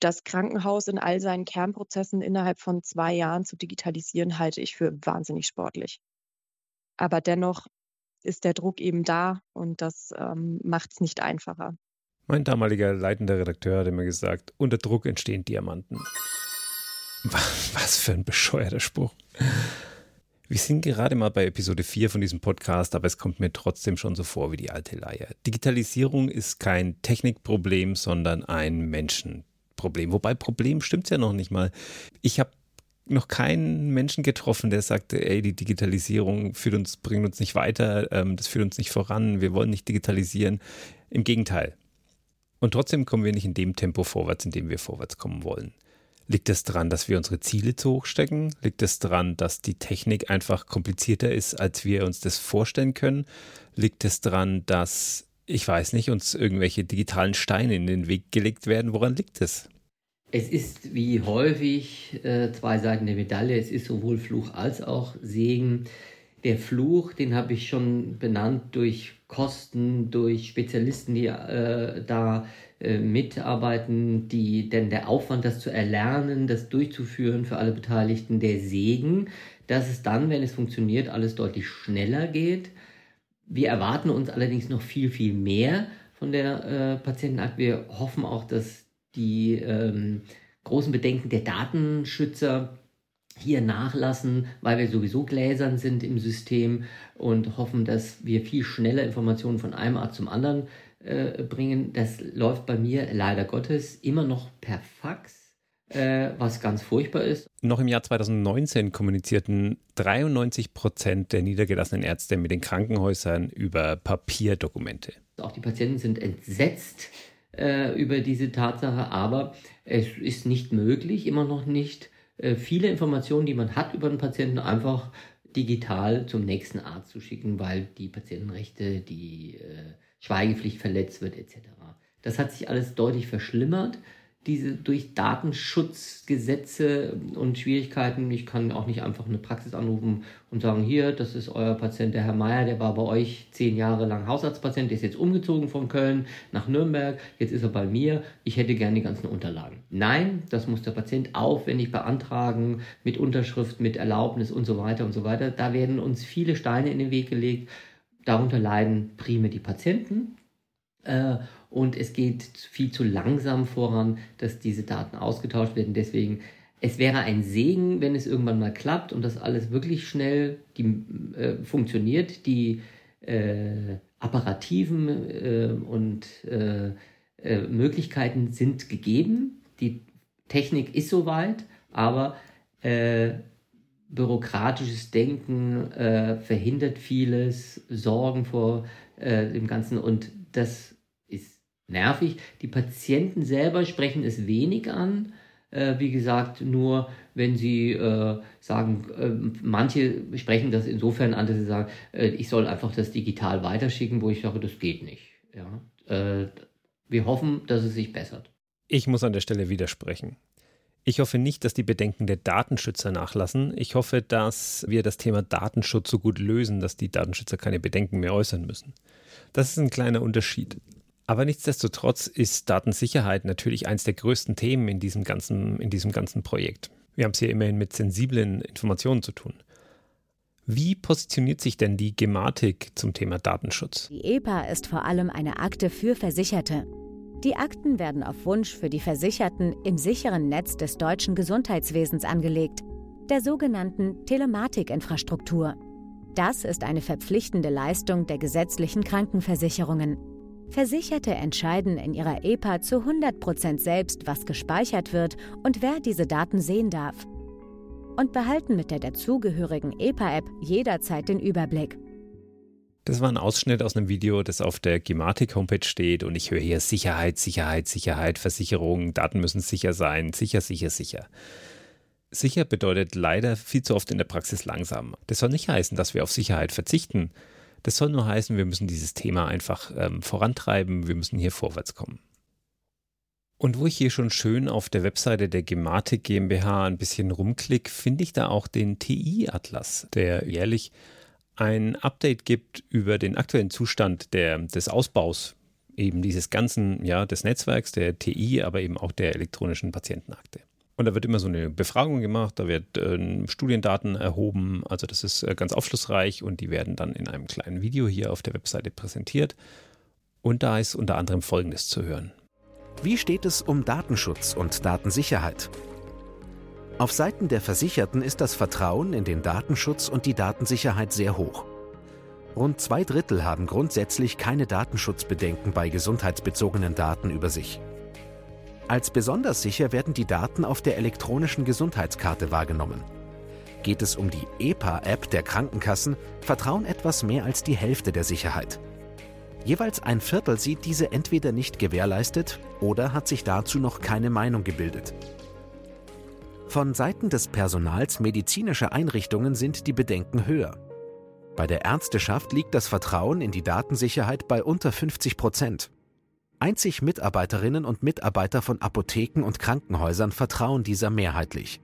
das Krankenhaus in all seinen Kernprozessen innerhalb von zwei Jahren zu digitalisieren, halte ich für wahnsinnig sportlich. Aber dennoch ist der Druck eben da und das ähm, macht es nicht einfacher. Mein damaliger leitender Redakteur hat immer gesagt, unter Druck entstehen Diamanten. Was für ein bescheuerter Spruch. Wir sind gerade mal bei Episode 4 von diesem Podcast, aber es kommt mir trotzdem schon so vor wie die alte Leier. Digitalisierung ist kein Technikproblem, sondern ein Menschenproblem. Wobei Problem stimmt ja noch nicht mal. Ich habe noch keinen Menschen getroffen, der sagte, ey, die Digitalisierung führt uns, bringt uns nicht weiter, ähm, das führt uns nicht voran, wir wollen nicht digitalisieren. Im Gegenteil, und trotzdem kommen wir nicht in dem Tempo vorwärts, in dem wir vorwärts kommen wollen. Liegt es daran, dass wir unsere Ziele zu hoch stecken? Liegt es daran, dass die Technik einfach komplizierter ist, als wir uns das vorstellen können? Liegt es daran, dass, ich weiß nicht, uns irgendwelche digitalen Steine in den Weg gelegt werden? Woran liegt es? Es ist wie häufig äh, zwei Seiten der Medaille. Es ist sowohl Fluch als auch Segen. Der Fluch, den habe ich schon benannt durch Kosten, durch Spezialisten, die äh, da äh, mitarbeiten, die, denn der Aufwand, das zu erlernen, das durchzuführen für alle Beteiligten, der Segen, dass es dann, wenn es funktioniert, alles deutlich schneller geht. Wir erwarten uns allerdings noch viel, viel mehr von der äh, Patientenakt. Wir hoffen auch, dass die ähm, großen Bedenken der Datenschützer hier nachlassen, weil wir sowieso gläsern sind im System und hoffen, dass wir viel schneller Informationen von einem Arzt zum anderen äh, bringen. Das läuft bei mir leider Gottes immer noch per Fax, äh, was ganz furchtbar ist. Noch im Jahr 2019 kommunizierten 93 Prozent der niedergelassenen Ärzte mit den Krankenhäusern über Papierdokumente. Auch die Patienten sind entsetzt äh, über diese Tatsache, aber es ist nicht möglich, immer noch nicht, äh, viele Informationen, die man hat über den Patienten, einfach digital zum nächsten Arzt zu schicken, weil die Patientenrechte, die äh, Schweigepflicht verletzt wird etc. Das hat sich alles deutlich verschlimmert diese durch Datenschutzgesetze und Schwierigkeiten, ich kann auch nicht einfach eine Praxis anrufen und sagen, hier, das ist euer Patient, der Herr Meier, der war bei euch zehn Jahre lang Hausarztpatient, der ist jetzt umgezogen von Köln nach Nürnberg, jetzt ist er bei mir, ich hätte gerne die ganzen Unterlagen. Nein, das muss der Patient aufwendig beantragen, mit Unterschrift, mit Erlaubnis und so weiter und so weiter. Da werden uns viele Steine in den Weg gelegt. Darunter leiden prime die Patienten. Äh, und es geht viel zu langsam voran, dass diese Daten ausgetauscht werden. Deswegen, es wäre ein Segen, wenn es irgendwann mal klappt und das alles wirklich schnell die, äh, funktioniert. Die äh, apparativen äh, und äh, äh, Möglichkeiten sind gegeben. Die Technik ist soweit, aber äh, bürokratisches Denken verhindert vieles, Sorgen vor dem Ganzen und das nervig. Die Patienten selber sprechen es wenig an. Äh, wie gesagt, nur wenn sie äh, sagen, äh, manche sprechen das insofern an, dass sie sagen, äh, ich soll einfach das digital weiterschicken, wo ich sage, das geht nicht. Ja? Äh, wir hoffen, dass es sich bessert. Ich muss an der Stelle widersprechen. Ich hoffe nicht, dass die Bedenken der Datenschützer nachlassen. Ich hoffe, dass wir das Thema Datenschutz so gut lösen, dass die Datenschützer keine Bedenken mehr äußern müssen. Das ist ein kleiner Unterschied. Aber nichtsdestotrotz ist Datensicherheit natürlich eines der größten Themen in diesem ganzen, in diesem ganzen Projekt. Wir haben es hier immerhin mit sensiblen Informationen zu tun. Wie positioniert sich denn die Gematik zum Thema Datenschutz? Die EPA ist vor allem eine Akte für Versicherte. Die Akten werden auf Wunsch für die Versicherten im sicheren Netz des deutschen Gesundheitswesens angelegt, der sogenannten Telematikinfrastruktur. Das ist eine verpflichtende Leistung der gesetzlichen Krankenversicherungen. Versicherte entscheiden in ihrer EPA zu 100 Prozent selbst, was gespeichert wird und wer diese Daten sehen darf. Und behalten mit der dazugehörigen EPA-App jederzeit den Überblick. Das war ein Ausschnitt aus einem Video, das auf der Gematik-Homepage steht und ich höre hier Sicherheit, Sicherheit, Sicherheit, Versicherung, Daten müssen sicher sein, sicher, sicher, sicher. Sicher bedeutet leider viel zu oft in der Praxis langsam. Das soll nicht heißen, dass wir auf Sicherheit verzichten. Das soll nur heißen, wir müssen dieses Thema einfach ähm, vorantreiben, wir müssen hier vorwärts kommen. Und wo ich hier schon schön auf der Webseite der Gematik GmbH ein bisschen rumklick, finde ich da auch den TI-Atlas, der jährlich ein Update gibt über den aktuellen Zustand der, des Ausbaus eben dieses ganzen, ja, des Netzwerks, der TI, aber eben auch der elektronischen Patientenakte. Und da wird immer so eine Befragung gemacht, da wird äh, Studiendaten erhoben, also das ist äh, ganz aufschlussreich und die werden dann in einem kleinen Video hier auf der Webseite präsentiert. Und da ist unter anderem Folgendes zu hören. Wie steht es um Datenschutz und Datensicherheit? Auf Seiten der Versicherten ist das Vertrauen in den Datenschutz und die Datensicherheit sehr hoch. Rund zwei Drittel haben grundsätzlich keine Datenschutzbedenken bei gesundheitsbezogenen Daten über sich. Als besonders sicher werden die Daten auf der elektronischen Gesundheitskarte wahrgenommen. Geht es um die EPA-App der Krankenkassen, vertrauen etwas mehr als die Hälfte der Sicherheit. Jeweils ein Viertel sieht diese entweder nicht gewährleistet oder hat sich dazu noch keine Meinung gebildet. Von Seiten des Personals medizinischer Einrichtungen sind die Bedenken höher. Bei der Ärzteschaft liegt das Vertrauen in die Datensicherheit bei unter 50 Prozent. Einzig Mitarbeiterinnen und Mitarbeiter von Apotheken und Krankenhäusern vertrauen dieser mehrheitlich.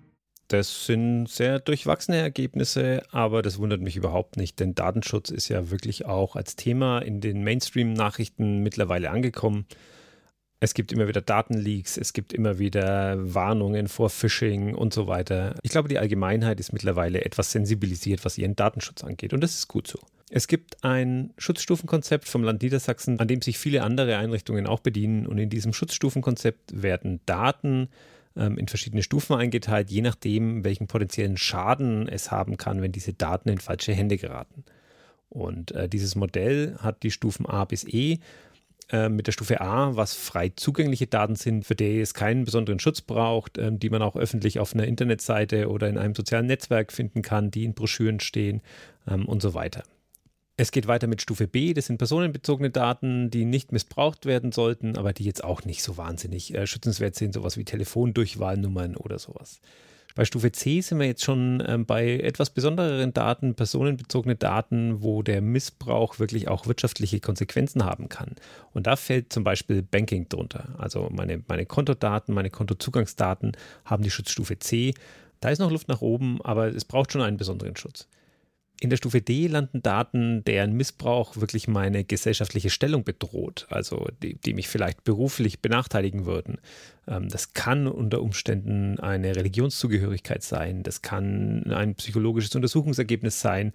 Das sind sehr durchwachsene Ergebnisse, aber das wundert mich überhaupt nicht, denn Datenschutz ist ja wirklich auch als Thema in den Mainstream-Nachrichten mittlerweile angekommen. Es gibt immer wieder Datenleaks, es gibt immer wieder Warnungen vor Phishing und so weiter. Ich glaube, die Allgemeinheit ist mittlerweile etwas sensibilisiert, was ihren Datenschutz angeht und das ist gut so. Es gibt ein Schutzstufenkonzept vom Land Niedersachsen, an dem sich viele andere Einrichtungen auch bedienen. Und in diesem Schutzstufenkonzept werden Daten ähm, in verschiedene Stufen eingeteilt, je nachdem, welchen potenziellen Schaden es haben kann, wenn diese Daten in falsche Hände geraten. Und äh, dieses Modell hat die Stufen A bis E. Äh, mit der Stufe A, was frei zugängliche Daten sind, für die es keinen besonderen Schutz braucht, äh, die man auch öffentlich auf einer Internetseite oder in einem sozialen Netzwerk finden kann, die in Broschüren stehen ähm, und so weiter. Es geht weiter mit Stufe B, das sind personenbezogene Daten, die nicht missbraucht werden sollten, aber die jetzt auch nicht so wahnsinnig äh, schützenswert sind, sowas wie Telefondurchwahlnummern oder sowas. Bei Stufe C sind wir jetzt schon ähm, bei etwas besondereren Daten, personenbezogene Daten, wo der Missbrauch wirklich auch wirtschaftliche Konsequenzen haben kann. Und da fällt zum Beispiel Banking drunter. Also meine, meine Kontodaten, meine Kontozugangsdaten haben die Schutzstufe C. Da ist noch Luft nach oben, aber es braucht schon einen besonderen Schutz. In der Stufe D landen Daten, deren Missbrauch wirklich meine gesellschaftliche Stellung bedroht, also die, die mich vielleicht beruflich benachteiligen würden. Ähm, das kann unter Umständen eine Religionszugehörigkeit sein, das kann ein psychologisches Untersuchungsergebnis sein.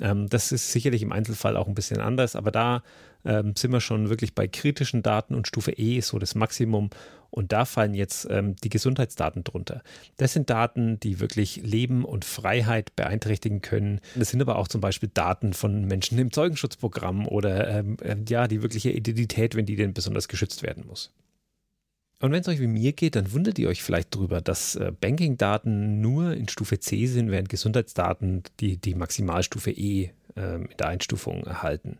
Ähm, das ist sicherlich im Einzelfall auch ein bisschen anders, aber da ähm, sind wir schon wirklich bei kritischen Daten und Stufe E ist so das Maximum. Und da fallen jetzt ähm, die Gesundheitsdaten drunter. Das sind Daten, die wirklich Leben und Freiheit beeinträchtigen können. Das sind aber auch zum Beispiel Daten von Menschen im Zeugenschutzprogramm oder ähm, äh, ja, die wirkliche Identität, wenn die denn besonders geschützt werden muss. Und wenn es euch wie mir geht, dann wundert ihr euch vielleicht darüber, dass äh, Banking-Daten nur in Stufe C sind, während Gesundheitsdaten die, die Maximalstufe E äh, in der Einstufung erhalten.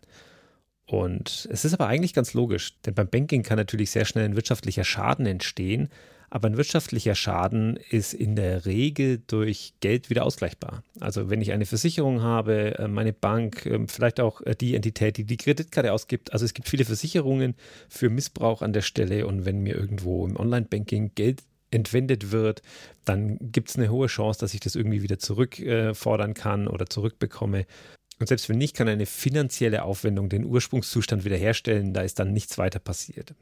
Und es ist aber eigentlich ganz logisch, denn beim Banking kann natürlich sehr schnell ein wirtschaftlicher Schaden entstehen, aber ein wirtschaftlicher Schaden ist in der Regel durch Geld wieder ausgleichbar. Also wenn ich eine Versicherung habe, äh, meine Bank, ähm, vielleicht auch äh, die Entität, die die Kreditkarte ausgibt. Also es gibt viele Versicherungen für Missbrauch an der Stelle und wenn mir irgendwo im Online-Banking Geld entwendet wird, dann gibt es eine hohe Chance, dass ich das irgendwie wieder zurückfordern kann oder zurückbekomme. Und selbst wenn nicht, kann eine finanzielle Aufwendung den Ursprungszustand wiederherstellen, da ist dann nichts weiter passiert.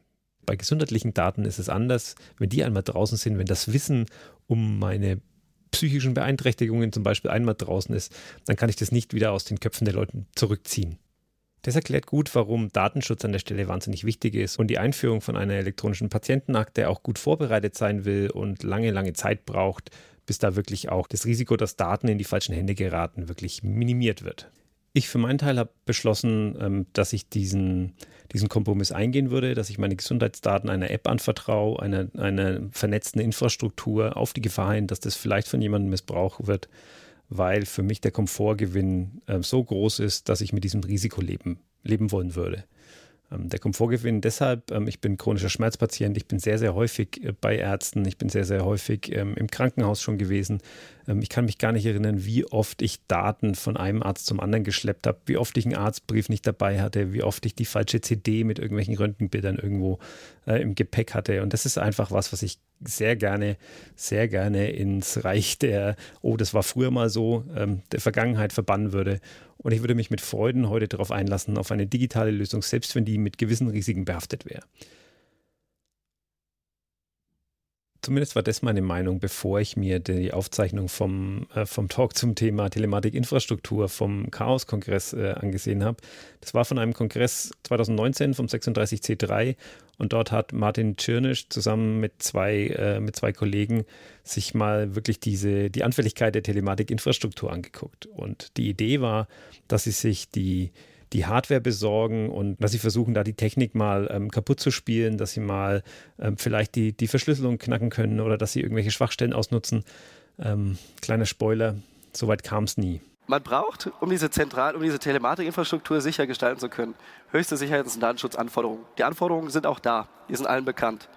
Bei gesundheitlichen Daten ist es anders. Wenn die einmal draußen sind, wenn das Wissen um meine psychischen Beeinträchtigungen zum Beispiel einmal draußen ist, dann kann ich das nicht wieder aus den Köpfen der Leute zurückziehen. Das erklärt gut, warum Datenschutz an der Stelle wahnsinnig wichtig ist und die Einführung von einer elektronischen Patientenakte auch gut vorbereitet sein will und lange, lange Zeit braucht, bis da wirklich auch das Risiko, dass Daten in die falschen Hände geraten, wirklich minimiert wird. Ich für meinen Teil habe beschlossen, ähm, dass ich diesen, diesen Kompromiss eingehen würde, dass ich meine Gesundheitsdaten einer App anvertraue, einer, einer vernetzten Infrastruktur auf die Gefahr hin, dass das vielleicht von jemandem missbraucht wird, weil für mich der Komfortgewinn äh, so groß ist, dass ich mit diesem Risiko leben, leben wollen würde. Ähm, der Komfortgewinn deshalb, ähm, ich bin chronischer Schmerzpatient, ich bin sehr, sehr häufig äh, bei Ärzten, ich bin sehr, sehr häufig ähm, im Krankenhaus schon gewesen. Ich kann mich gar nicht erinnern, wie oft ich Daten von einem Arzt zum anderen geschleppt habe, wie oft ich einen Arztbrief nicht dabei hatte, wie oft ich die falsche CD mit irgendwelchen Röntgenbildern irgendwo äh, im Gepäck hatte. Und das ist einfach was, was ich sehr gerne, sehr gerne ins Reich der, oh, das war früher mal so, der Vergangenheit verbannen würde und ich würde mich mit Freuden heute darauf einlassen, auf eine digitale Lösung, selbst wenn die mit gewissen Risiken behaftet wäre. Zumindest war das meine Meinung, bevor ich mir die Aufzeichnung vom, äh, vom Talk zum Thema Telematikinfrastruktur vom Chaos-Kongress äh, angesehen habe. Das war von einem Kongress 2019 vom 36C3 und dort hat Martin Tschirnisch zusammen mit zwei, äh, mit zwei Kollegen sich mal wirklich diese, die Anfälligkeit der Telematikinfrastruktur angeguckt. Und die Idee war, dass sie sich die, die Hardware besorgen und dass sie versuchen, da die Technik mal ähm, kaputt zu spielen, dass sie mal ähm, vielleicht die, die Verschlüsselung knacken können oder dass sie irgendwelche Schwachstellen ausnutzen. Ähm, kleiner Spoiler, soweit kam es nie. Man braucht, um diese Zentral-, um diese Telematikinfrastruktur sicher gestalten zu können, höchste Sicherheits- und Datenschutzanforderungen. Die Anforderungen sind auch da, die sind allen bekannt.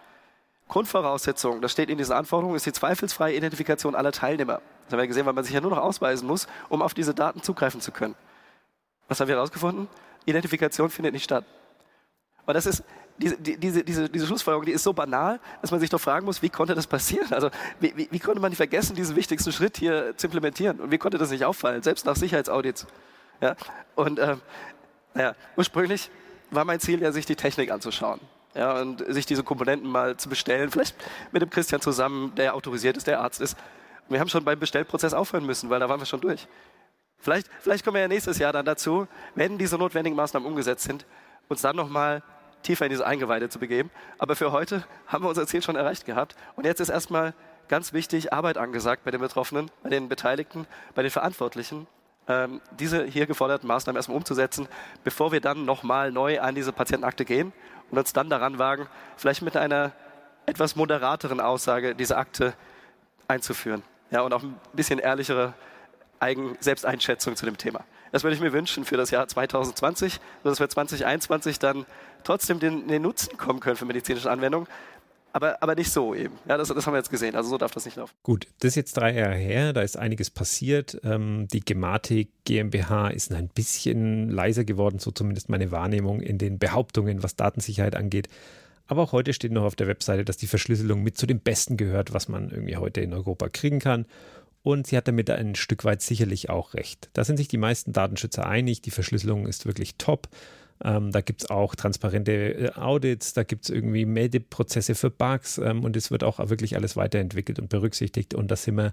Grundvoraussetzung, das steht in diesen Anforderungen, ist die zweifelsfreie Identifikation aller Teilnehmer. Das haben wir gesehen, weil man sich ja nur noch ausweisen muss, um auf diese Daten zugreifen zu können. Was haben wir herausgefunden? Identifikation findet nicht statt. Und das ist, diese, diese, diese, diese Schlussfolgerung, die ist so banal, dass man sich doch fragen muss, wie konnte das passieren? Also wie, wie, wie konnte man vergessen, diesen wichtigsten Schritt hier zu implementieren? Und wie konnte das nicht auffallen, selbst nach Sicherheitsaudits? Ja? Und ähm, naja, ursprünglich war mein Ziel ja, sich die Technik anzuschauen. Ja, und sich diese Komponenten mal zu bestellen, vielleicht mit dem Christian zusammen, der autorisiert ist, der Arzt ist. Wir haben schon beim Bestellprozess aufhören müssen, weil da waren wir schon durch. Vielleicht, vielleicht kommen wir ja nächstes Jahr dann dazu, wenn diese notwendigen Maßnahmen umgesetzt sind, uns dann nochmal tiefer in diese Eingeweide zu begeben. Aber für heute haben wir unser Ziel schon erreicht gehabt. Und jetzt ist erstmal ganz wichtig Arbeit angesagt bei den Betroffenen, bei den Beteiligten, bei den Verantwortlichen, ähm, diese hier geforderten Maßnahmen erstmal umzusetzen, bevor wir dann nochmal neu an diese Patientenakte gehen und uns dann daran wagen, vielleicht mit einer etwas moderateren Aussage diese Akte einzuführen. Ja, und auch ein bisschen ehrlichere Eigen Selbsteinschätzung zu dem Thema. Das würde ich mir wünschen für das Jahr 2020, sodass wir 2021 dann trotzdem den, den Nutzen kommen können für medizinische Anwendungen. Aber, aber nicht so eben. Ja, das, das haben wir jetzt gesehen. Also so darf das nicht laufen. Gut, das ist jetzt drei Jahre her, da ist einiges passiert. Ähm, die Gematik GmbH ist ein bisschen leiser geworden, so zumindest meine Wahrnehmung in den Behauptungen, was Datensicherheit angeht. Aber auch heute steht noch auf der Webseite, dass die Verschlüsselung mit zu dem Besten gehört, was man irgendwie heute in Europa kriegen kann. Und sie hat damit ein Stück weit sicherlich auch recht. Da sind sich die meisten Datenschützer einig, die Verschlüsselung ist wirklich top. Ähm, da gibt es auch transparente äh, Audits, da gibt es irgendwie Meldeprozesse für Bugs ähm, und es wird auch wirklich alles weiterentwickelt und berücksichtigt. Und da sind wir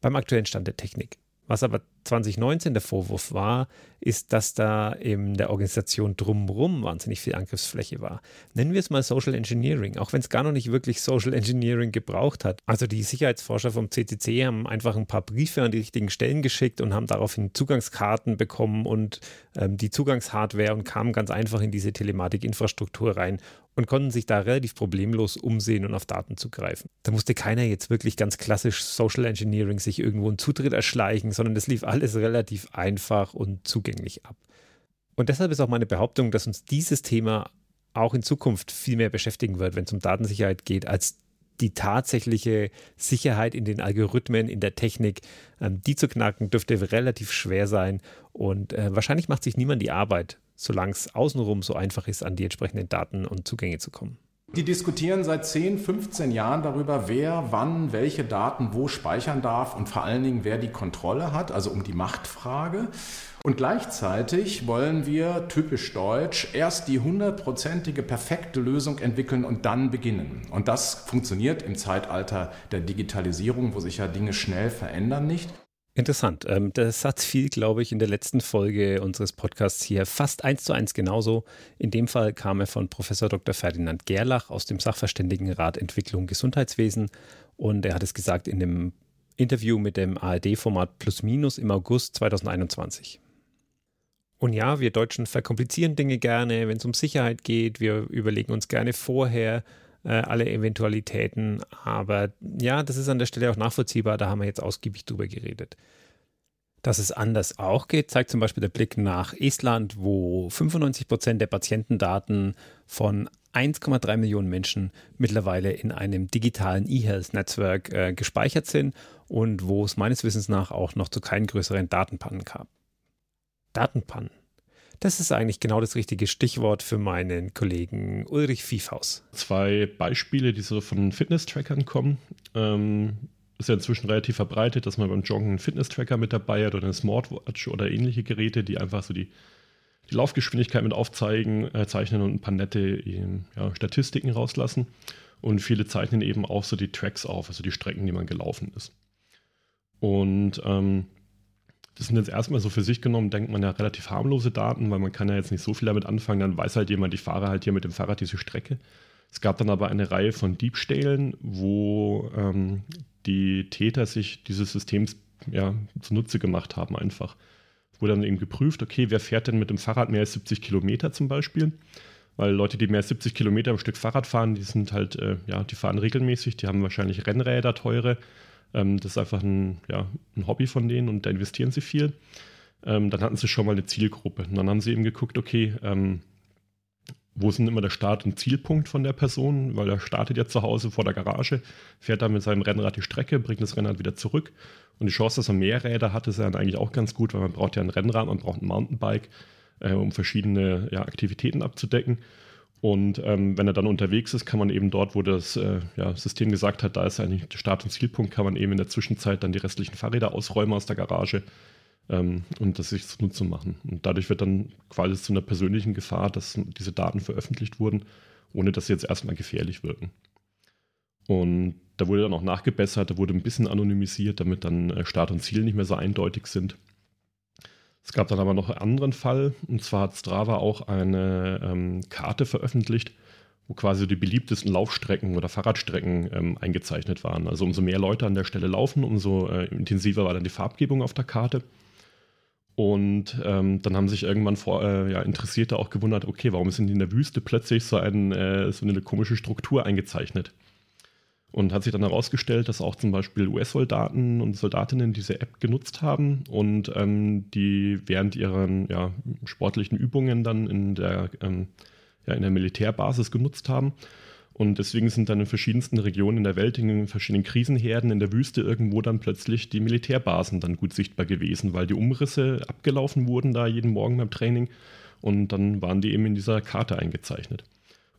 beim aktuellen Stand der Technik. Was aber 2019 der Vorwurf war, ist, dass da in der Organisation drumherum wahnsinnig viel Angriffsfläche war. Nennen wir es mal Social Engineering, auch wenn es gar noch nicht wirklich Social Engineering gebraucht hat. Also die Sicherheitsforscher vom CCC haben einfach ein paar Briefe an die richtigen Stellen geschickt und haben daraufhin Zugangskarten bekommen und ähm, die Zugangshardware und kamen ganz einfach in diese Telematikinfrastruktur rein und konnten sich da relativ problemlos umsehen und auf Daten zugreifen. Da musste keiner jetzt wirklich ganz klassisch Social Engineering sich irgendwo einen Zutritt erschleichen, sondern das lief alles relativ einfach und zugänglich ab. Und deshalb ist auch meine Behauptung, dass uns dieses Thema auch in Zukunft viel mehr beschäftigen wird, wenn es um Datensicherheit geht, als die tatsächliche Sicherheit in den Algorithmen, in der Technik, ähm, die zu knacken, dürfte relativ schwer sein. Und äh, wahrscheinlich macht sich niemand die Arbeit, solange es außenrum so einfach ist, an die entsprechenden Daten und Zugänge zu kommen. Die diskutieren seit 10, 15 Jahren darüber, wer wann welche Daten wo speichern darf und vor allen Dingen, wer die Kontrolle hat, also um die Machtfrage. Und gleichzeitig wollen wir, typisch deutsch, erst die hundertprozentige perfekte Lösung entwickeln und dann beginnen. Und das funktioniert im Zeitalter der Digitalisierung, wo sich ja Dinge schnell verändern, nicht. Interessant. Ähm, der Satz fiel, glaube ich, in der letzten Folge unseres Podcasts hier fast eins zu eins genauso. In dem Fall kam er von Professor Dr. Ferdinand Gerlach aus dem Sachverständigenrat Entwicklung Gesundheitswesen. Und er hat es gesagt in dem Interview mit dem ARD-Format Plus Minus im August 2021. Und ja, wir Deutschen verkomplizieren Dinge gerne, wenn es um Sicherheit geht. Wir überlegen uns gerne vorher, alle Eventualitäten. Aber ja, das ist an der Stelle auch nachvollziehbar. Da haben wir jetzt ausgiebig drüber geredet. Dass es anders auch geht, zeigt zum Beispiel der Blick nach Estland, wo 95 Prozent der Patientendaten von 1,3 Millionen Menschen mittlerweile in einem digitalen E-Health-Netzwerk äh, gespeichert sind und wo es meines Wissens nach auch noch zu keinen größeren Datenpannen kam. Datenpannen. Das ist eigentlich genau das richtige Stichwort für meinen Kollegen Ulrich Fiefhaus. Zwei Beispiele, die so von Fitness-Trackern kommen. Ähm, ist ja inzwischen relativ verbreitet, dass man beim Joggen einen Fitness-Tracker mit dabei hat oder eine Smartwatch oder ähnliche Geräte, die einfach so die, die Laufgeschwindigkeit mit aufzeigen, äh, zeichnen und ein paar nette ähm, ja, Statistiken rauslassen. Und viele zeichnen eben auch so die Tracks auf, also die Strecken, die man gelaufen ist. Und ähm, das sind jetzt erstmal so für sich genommen, denkt man ja relativ harmlose Daten, weil man kann ja jetzt nicht so viel damit anfangen. Dann weiß halt jemand, ich fahre halt hier mit dem Fahrrad diese Strecke. Es gab dann aber eine Reihe von Diebstählen, wo ähm, die Täter sich dieses Systems ja, zunutze gemacht haben einfach. Wurde dann eben geprüft, okay, wer fährt denn mit dem Fahrrad mehr als 70 Kilometer zum Beispiel? Weil Leute, die mehr als 70 Kilometer am Stück Fahrrad fahren, die sind halt, äh, ja, die fahren regelmäßig, die haben wahrscheinlich Rennräder, teure ähm, das ist einfach ein, ja, ein Hobby von denen und da investieren sie viel. Ähm, dann hatten sie schon mal eine Zielgruppe. Und dann haben sie eben geguckt, okay, ähm, wo denn immer der Start- und Zielpunkt von der Person? Weil er startet ja zu Hause vor der Garage, fährt dann mit seinem Rennrad die Strecke, bringt das Rennrad wieder zurück. Und die Chance, dass er mehr Räder hat, ist ja dann eigentlich auch ganz gut, weil man braucht ja ein Rennrad, man braucht ein Mountainbike, äh, um verschiedene ja, Aktivitäten abzudecken. Und ähm, wenn er dann unterwegs ist, kann man eben dort, wo das äh, ja, System gesagt hat, da ist eigentlich der Start- und Zielpunkt, kann man eben in der Zwischenzeit dann die restlichen Fahrräder ausräumen aus der Garage ähm, und das sich zunutze machen. Und dadurch wird dann quasi zu einer persönlichen Gefahr, dass diese Daten veröffentlicht wurden, ohne dass sie jetzt erstmal gefährlich wirken. Und da wurde dann auch nachgebessert, da wurde ein bisschen anonymisiert, damit dann äh, Start und Ziel nicht mehr so eindeutig sind. Es gab dann aber noch einen anderen Fall, und zwar hat Strava auch eine ähm, Karte veröffentlicht, wo quasi die beliebtesten Laufstrecken oder Fahrradstrecken ähm, eingezeichnet waren. Also umso mehr Leute an der Stelle laufen, umso äh, intensiver war dann die Farbgebung auf der Karte. Und ähm, dann haben sich irgendwann vor, äh, ja, Interessierte auch gewundert, okay, warum ist denn in der Wüste plötzlich so, ein, äh, so eine komische Struktur eingezeichnet? Und hat sich dann herausgestellt, dass auch zum Beispiel US-Soldaten und Soldatinnen diese App genutzt haben und ähm, die während ihren ja, sportlichen Übungen dann in der, ähm, ja, in der Militärbasis genutzt haben. Und deswegen sind dann in verschiedensten Regionen der Welt, in verschiedenen Krisenherden in der Wüste irgendwo dann plötzlich die Militärbasen dann gut sichtbar gewesen, weil die Umrisse abgelaufen wurden da jeden Morgen beim Training und dann waren die eben in dieser Karte eingezeichnet.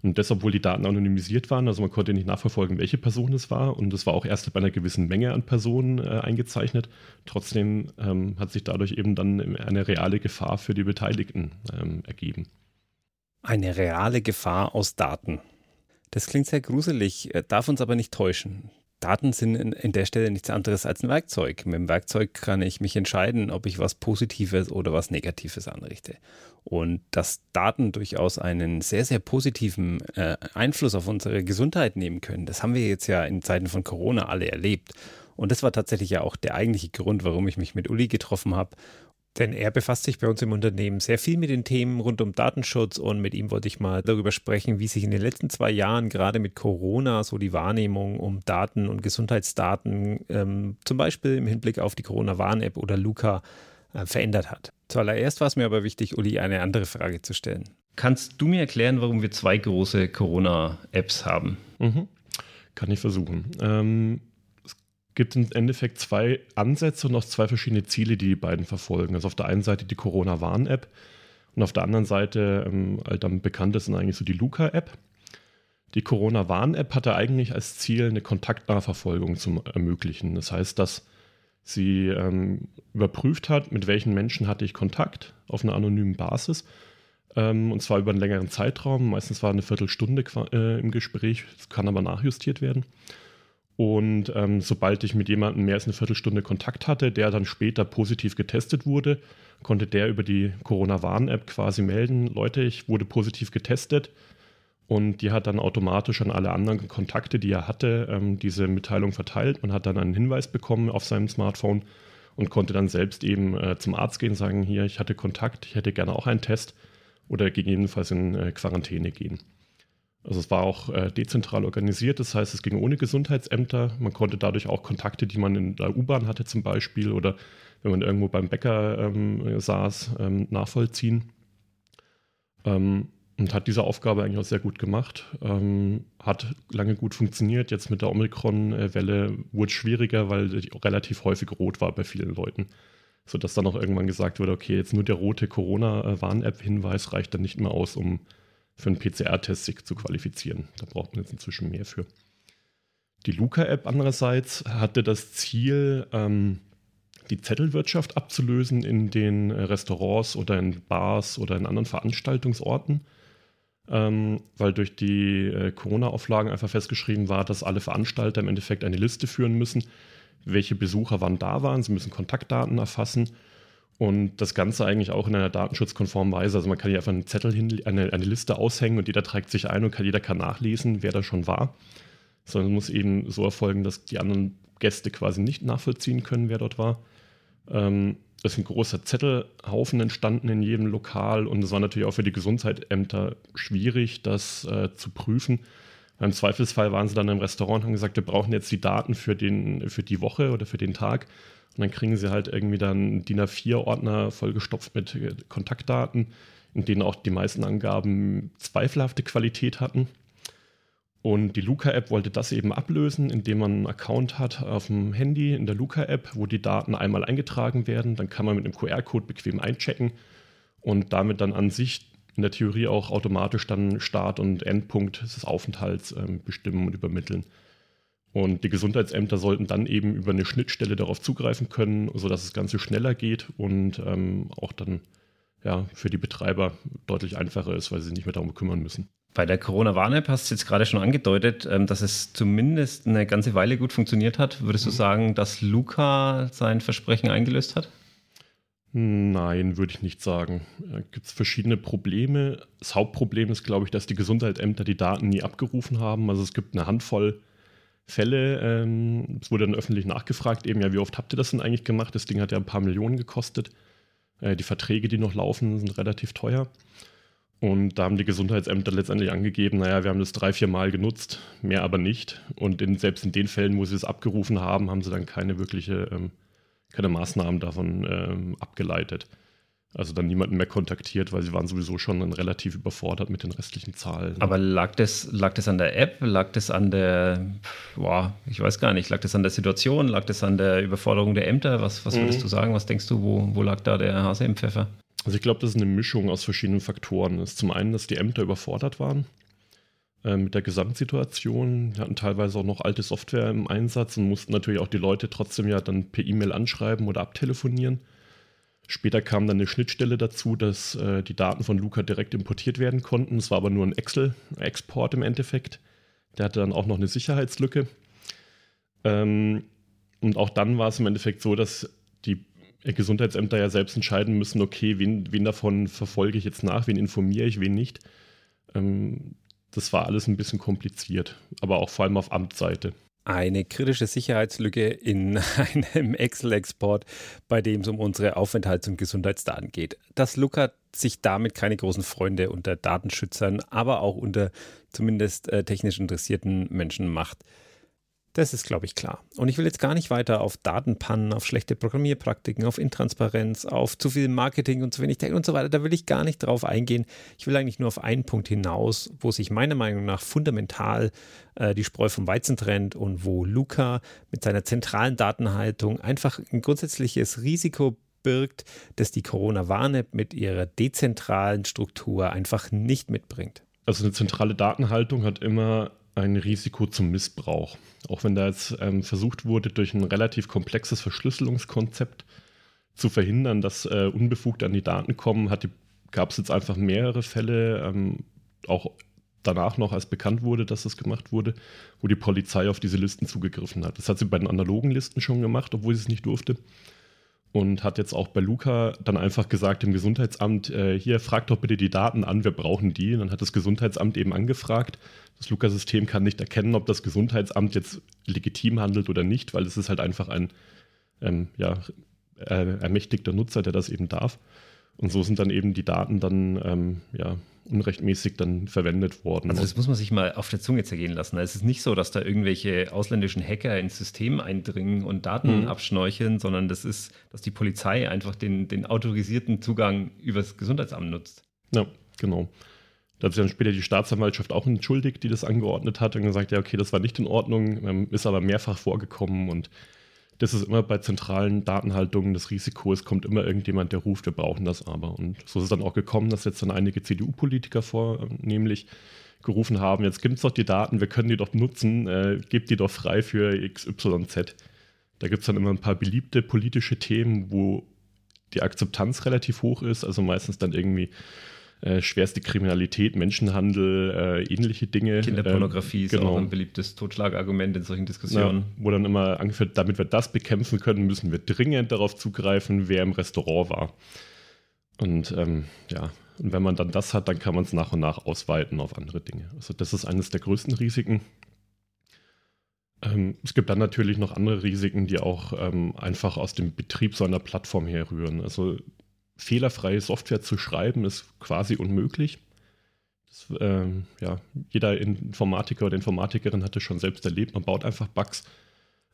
Und das, obwohl die Daten anonymisiert waren, also man konnte nicht nachverfolgen, welche Person es war. Und es war auch erst bei einer gewissen Menge an Personen äh, eingezeichnet. Trotzdem ähm, hat sich dadurch eben dann eine reale Gefahr für die Beteiligten ähm, ergeben. Eine reale Gefahr aus Daten. Das klingt sehr gruselig, äh, darf uns aber nicht täuschen. Daten sind in, in, der Stelle nichts anderes als ein Werkzeug. Mit dem Werkzeug kann ich mich entscheiden, ob ich was Positives oder was Negatives anrichte. Und dass Daten durchaus einen sehr, sehr positiven äh, Einfluss auf unsere Gesundheit nehmen können, das haben wir jetzt ja in Zeiten von Corona alle erlebt. Und das war tatsächlich ja auch der eigentliche Grund, warum ich mich mit Uli getroffen habe denn er befasst sich bei uns im Unternehmen sehr viel mit den Themen rund um Datenschutz und mit ihm wollte ich mal darüber sprechen, wie sich in den letzten zwei Jahren gerade mit Corona so die Wahrnehmung um Daten und Gesundheitsdaten, ähm, zum Beispiel im Hinblick auf die Corona-Warn-App oder Luca, verändert hat. Zuallererst war es mir aber wichtig, Uli eine andere Frage zu stellen. Kannst du mir erklären, warum wir zwei große Corona-Apps haben? Mhm. Kann ich versuchen. Ähm, gibt im Endeffekt zwei Ansätze und auch zwei verschiedene Ziele, die die beiden verfolgen. Also auf der einen Seite die Corona-Warn-App und auf der anderen Seite, ähm, halt am bekanntesten eigentlich so die Luca-App. Die Corona-Warn-App hatte eigentlich als Ziel, eine Kontaktnachverfolgung zu ermöglichen. Das heißt, dass sie ähm, überprüft hat, mit welchen Menschen hatte ich Kontakt auf einer anonymen Basis. Ähm, und zwar über einen längeren Zeitraum. Meistens war eine Viertelstunde äh, im Gespräch, das kann aber nachjustiert werden. Und ähm, sobald ich mit jemandem mehr als eine Viertelstunde Kontakt hatte, der dann später positiv getestet wurde, konnte der über die Corona-Warn-App quasi melden, Leute, ich wurde positiv getestet. Und die hat dann automatisch an alle anderen Kontakte, die er hatte, ähm, diese Mitteilung verteilt und hat dann einen Hinweis bekommen auf seinem Smartphone und konnte dann selbst eben äh, zum Arzt gehen, sagen, hier, ich hatte Kontakt, ich hätte gerne auch einen Test oder gegebenenfalls in äh, Quarantäne gehen. Also es war auch äh, dezentral organisiert, das heißt, es ging ohne Gesundheitsämter. Man konnte dadurch auch Kontakte, die man in der U-Bahn hatte zum Beispiel oder wenn man irgendwo beim Bäcker ähm, saß, ähm, nachvollziehen. Ähm, und hat diese Aufgabe eigentlich auch sehr gut gemacht. Ähm, hat lange gut funktioniert. Jetzt mit der Omikron-Welle wurde es schwieriger, weil die relativ häufig rot war bei vielen Leuten. Sodass dann auch irgendwann gesagt wurde, okay, jetzt nur der rote Corona-Warn-App-Hinweis reicht dann nicht mehr aus, um für einen PCR-Test sich zu qualifizieren. Da braucht man jetzt inzwischen mehr für. Die Luca-App andererseits hatte das Ziel, ähm, die Zettelwirtschaft abzulösen in den Restaurants oder in Bars oder in anderen Veranstaltungsorten, ähm, weil durch die äh, Corona-Auflagen einfach festgeschrieben war, dass alle Veranstalter im Endeffekt eine Liste führen müssen, welche Besucher wann da waren. Sie müssen Kontaktdaten erfassen und das Ganze eigentlich auch in einer datenschutzkonformen Weise. Also man kann hier einfach einen Zettel hin, eine, eine Liste aushängen und jeder trägt sich ein und kann, jeder kann nachlesen, wer da schon war. Sondern es muss eben so erfolgen, dass die anderen Gäste quasi nicht nachvollziehen können, wer dort war. Ähm, ist ein großer Zettelhaufen entstanden in jedem Lokal und es war natürlich auch für die Gesundheitsämter schwierig, das äh, zu prüfen. Im Zweifelsfall waren sie dann im Restaurant und haben gesagt, wir brauchen jetzt die Daten für, den, für die Woche oder für den Tag. Und dann kriegen sie halt irgendwie dann DIN A4-Ordner vollgestopft mit äh, Kontaktdaten, in denen auch die meisten Angaben zweifelhafte Qualität hatten. Und die Luca-App wollte das eben ablösen, indem man einen Account hat auf dem Handy in der Luca-App, wo die Daten einmal eingetragen werden. Dann kann man mit einem QR-Code bequem einchecken und damit dann an sich in der Theorie auch automatisch dann Start und Endpunkt des Aufenthalts ähm, bestimmen und übermitteln. Und die Gesundheitsämter sollten dann eben über eine Schnittstelle darauf zugreifen können, sodass das Ganze schneller geht und ähm, auch dann ja, für die Betreiber deutlich einfacher ist, weil sie sich nicht mehr darum kümmern müssen. Bei der Corona-Warn-App hast du jetzt gerade schon angedeutet, ähm, dass es zumindest eine ganze Weile gut funktioniert hat. Würdest du mhm. sagen, dass Luca sein Versprechen eingelöst hat? Nein, würde ich nicht sagen. Da gibt es verschiedene Probleme. Das Hauptproblem ist, glaube ich, dass die Gesundheitsämter die Daten nie abgerufen haben. Also es gibt eine Handvoll Fälle. Ähm, es wurde dann öffentlich nachgefragt, eben ja, wie oft habt ihr das denn eigentlich gemacht? Das Ding hat ja ein paar Millionen gekostet. Äh, die Verträge, die noch laufen, sind relativ teuer. Und da haben die Gesundheitsämter letztendlich angegeben, naja, wir haben das drei, vier Mal genutzt, mehr aber nicht. Und in, selbst in den Fällen, wo sie es abgerufen haben, haben sie dann keine wirkliche, ähm, keine Maßnahmen davon ähm, abgeleitet also dann niemanden mehr kontaktiert, weil sie waren sowieso schon relativ überfordert mit den restlichen Zahlen. Aber lag das, lag das an der App? Lag das an der, boah, ich weiß gar nicht, lag das an der Situation? Lag das an der Überforderung der Ämter? Was, was würdest mhm. du sagen? Was denkst du, wo, wo lag da der Hase im Pfeffer? Also ich glaube, das ist eine Mischung aus verschiedenen Faktoren. Ist zum einen, dass die Ämter überfordert waren äh, mit der Gesamtsituation. Die hatten teilweise auch noch alte Software im Einsatz und mussten natürlich auch die Leute trotzdem ja dann per E-Mail anschreiben oder abtelefonieren. Später kam dann eine Schnittstelle dazu, dass äh, die Daten von Luca direkt importiert werden konnten. Es war aber nur ein Excel-Export im Endeffekt. Der hatte dann auch noch eine Sicherheitslücke. Ähm, und auch dann war es im Endeffekt so, dass die Gesundheitsämter ja selbst entscheiden müssen, okay, wen, wen davon verfolge ich jetzt nach, wen informiere ich, wen nicht. Ähm, das war alles ein bisschen kompliziert, aber auch vor allem auf Amtsseite eine kritische Sicherheitslücke in einem Excel-Export, bei dem es um unsere Aufenthalts- und Gesundheitsdaten geht. Dass Luca sich damit keine großen Freunde unter Datenschützern, aber auch unter zumindest äh, technisch interessierten Menschen macht. Das ist, glaube ich, klar. Und ich will jetzt gar nicht weiter auf Datenpannen, auf schlechte Programmierpraktiken, auf Intransparenz, auf zu viel Marketing und zu wenig Tech und so weiter. Da will ich gar nicht drauf eingehen. Ich will eigentlich nur auf einen Punkt hinaus, wo sich meiner Meinung nach fundamental äh, die Spreu vom Weizen trennt und wo Luca mit seiner zentralen Datenhaltung einfach ein grundsätzliches Risiko birgt, das die Corona-Warn-App mit ihrer dezentralen Struktur einfach nicht mitbringt. Also eine zentrale Datenhaltung hat immer ein Risiko zum Missbrauch. Auch wenn da jetzt ähm, versucht wurde, durch ein relativ komplexes Verschlüsselungskonzept zu verhindern, dass äh, unbefugt an die Daten kommen, gab es jetzt einfach mehrere Fälle, ähm, auch danach noch, als bekannt wurde, dass das gemacht wurde, wo die Polizei auf diese Listen zugegriffen hat. Das hat sie bei den analogen Listen schon gemacht, obwohl sie es nicht durfte. Und hat jetzt auch bei Luca dann einfach gesagt im Gesundheitsamt, äh, hier fragt doch bitte die Daten an, wir brauchen die. Und dann hat das Gesundheitsamt eben angefragt. Das Luca-System kann nicht erkennen, ob das Gesundheitsamt jetzt legitim handelt oder nicht, weil es ist halt einfach ein ähm, ja, äh, ermächtigter Nutzer, der das eben darf. Und so sind dann eben die Daten dann ähm, ja, unrechtmäßig dann verwendet worden. Also das muss man sich mal auf der Zunge zergehen lassen. Es ist nicht so, dass da irgendwelche ausländischen Hacker ins System eindringen und Daten mhm. abschnorcheln, sondern das ist, dass die Polizei einfach den, den autorisierten Zugang übers Gesundheitsamt nutzt. Ja, genau. Da hat sich dann später die Staatsanwaltschaft auch entschuldigt, die das angeordnet hat und gesagt, ja, okay, das war nicht in Ordnung, ähm, ist aber mehrfach vorgekommen und das ist immer bei zentralen Datenhaltungen das Risiko, es kommt immer irgendjemand, der ruft, wir brauchen das aber. Und so ist es dann auch gekommen, dass jetzt dann einige CDU-Politiker vornehmlich gerufen haben, jetzt gibt es doch die Daten, wir können die doch nutzen, äh, gebt die doch frei für XYZ. Da gibt es dann immer ein paar beliebte politische Themen, wo die Akzeptanz relativ hoch ist, also meistens dann irgendwie äh, schwerste Kriminalität, Menschenhandel, äh, ähnliche Dinge. Kinderpornografie ähm, ist genau. auch ein beliebtes Totschlagargument in solchen Diskussionen. Ja, wo dann immer angeführt, damit wir das bekämpfen können, müssen wir dringend darauf zugreifen, wer im Restaurant war. Und ähm, ja, und wenn man dann das hat, dann kann man es nach und nach ausweiten auf andere Dinge. Also das ist eines der größten Risiken. Ähm, es gibt dann natürlich noch andere Risiken, die auch ähm, einfach aus dem Betrieb so einer Plattform herrühren. Also fehlerfreie Software zu schreiben, ist quasi unmöglich. Das, ähm, ja, jeder Informatiker oder Informatikerin hat das schon selbst erlebt. Man baut einfach Bugs.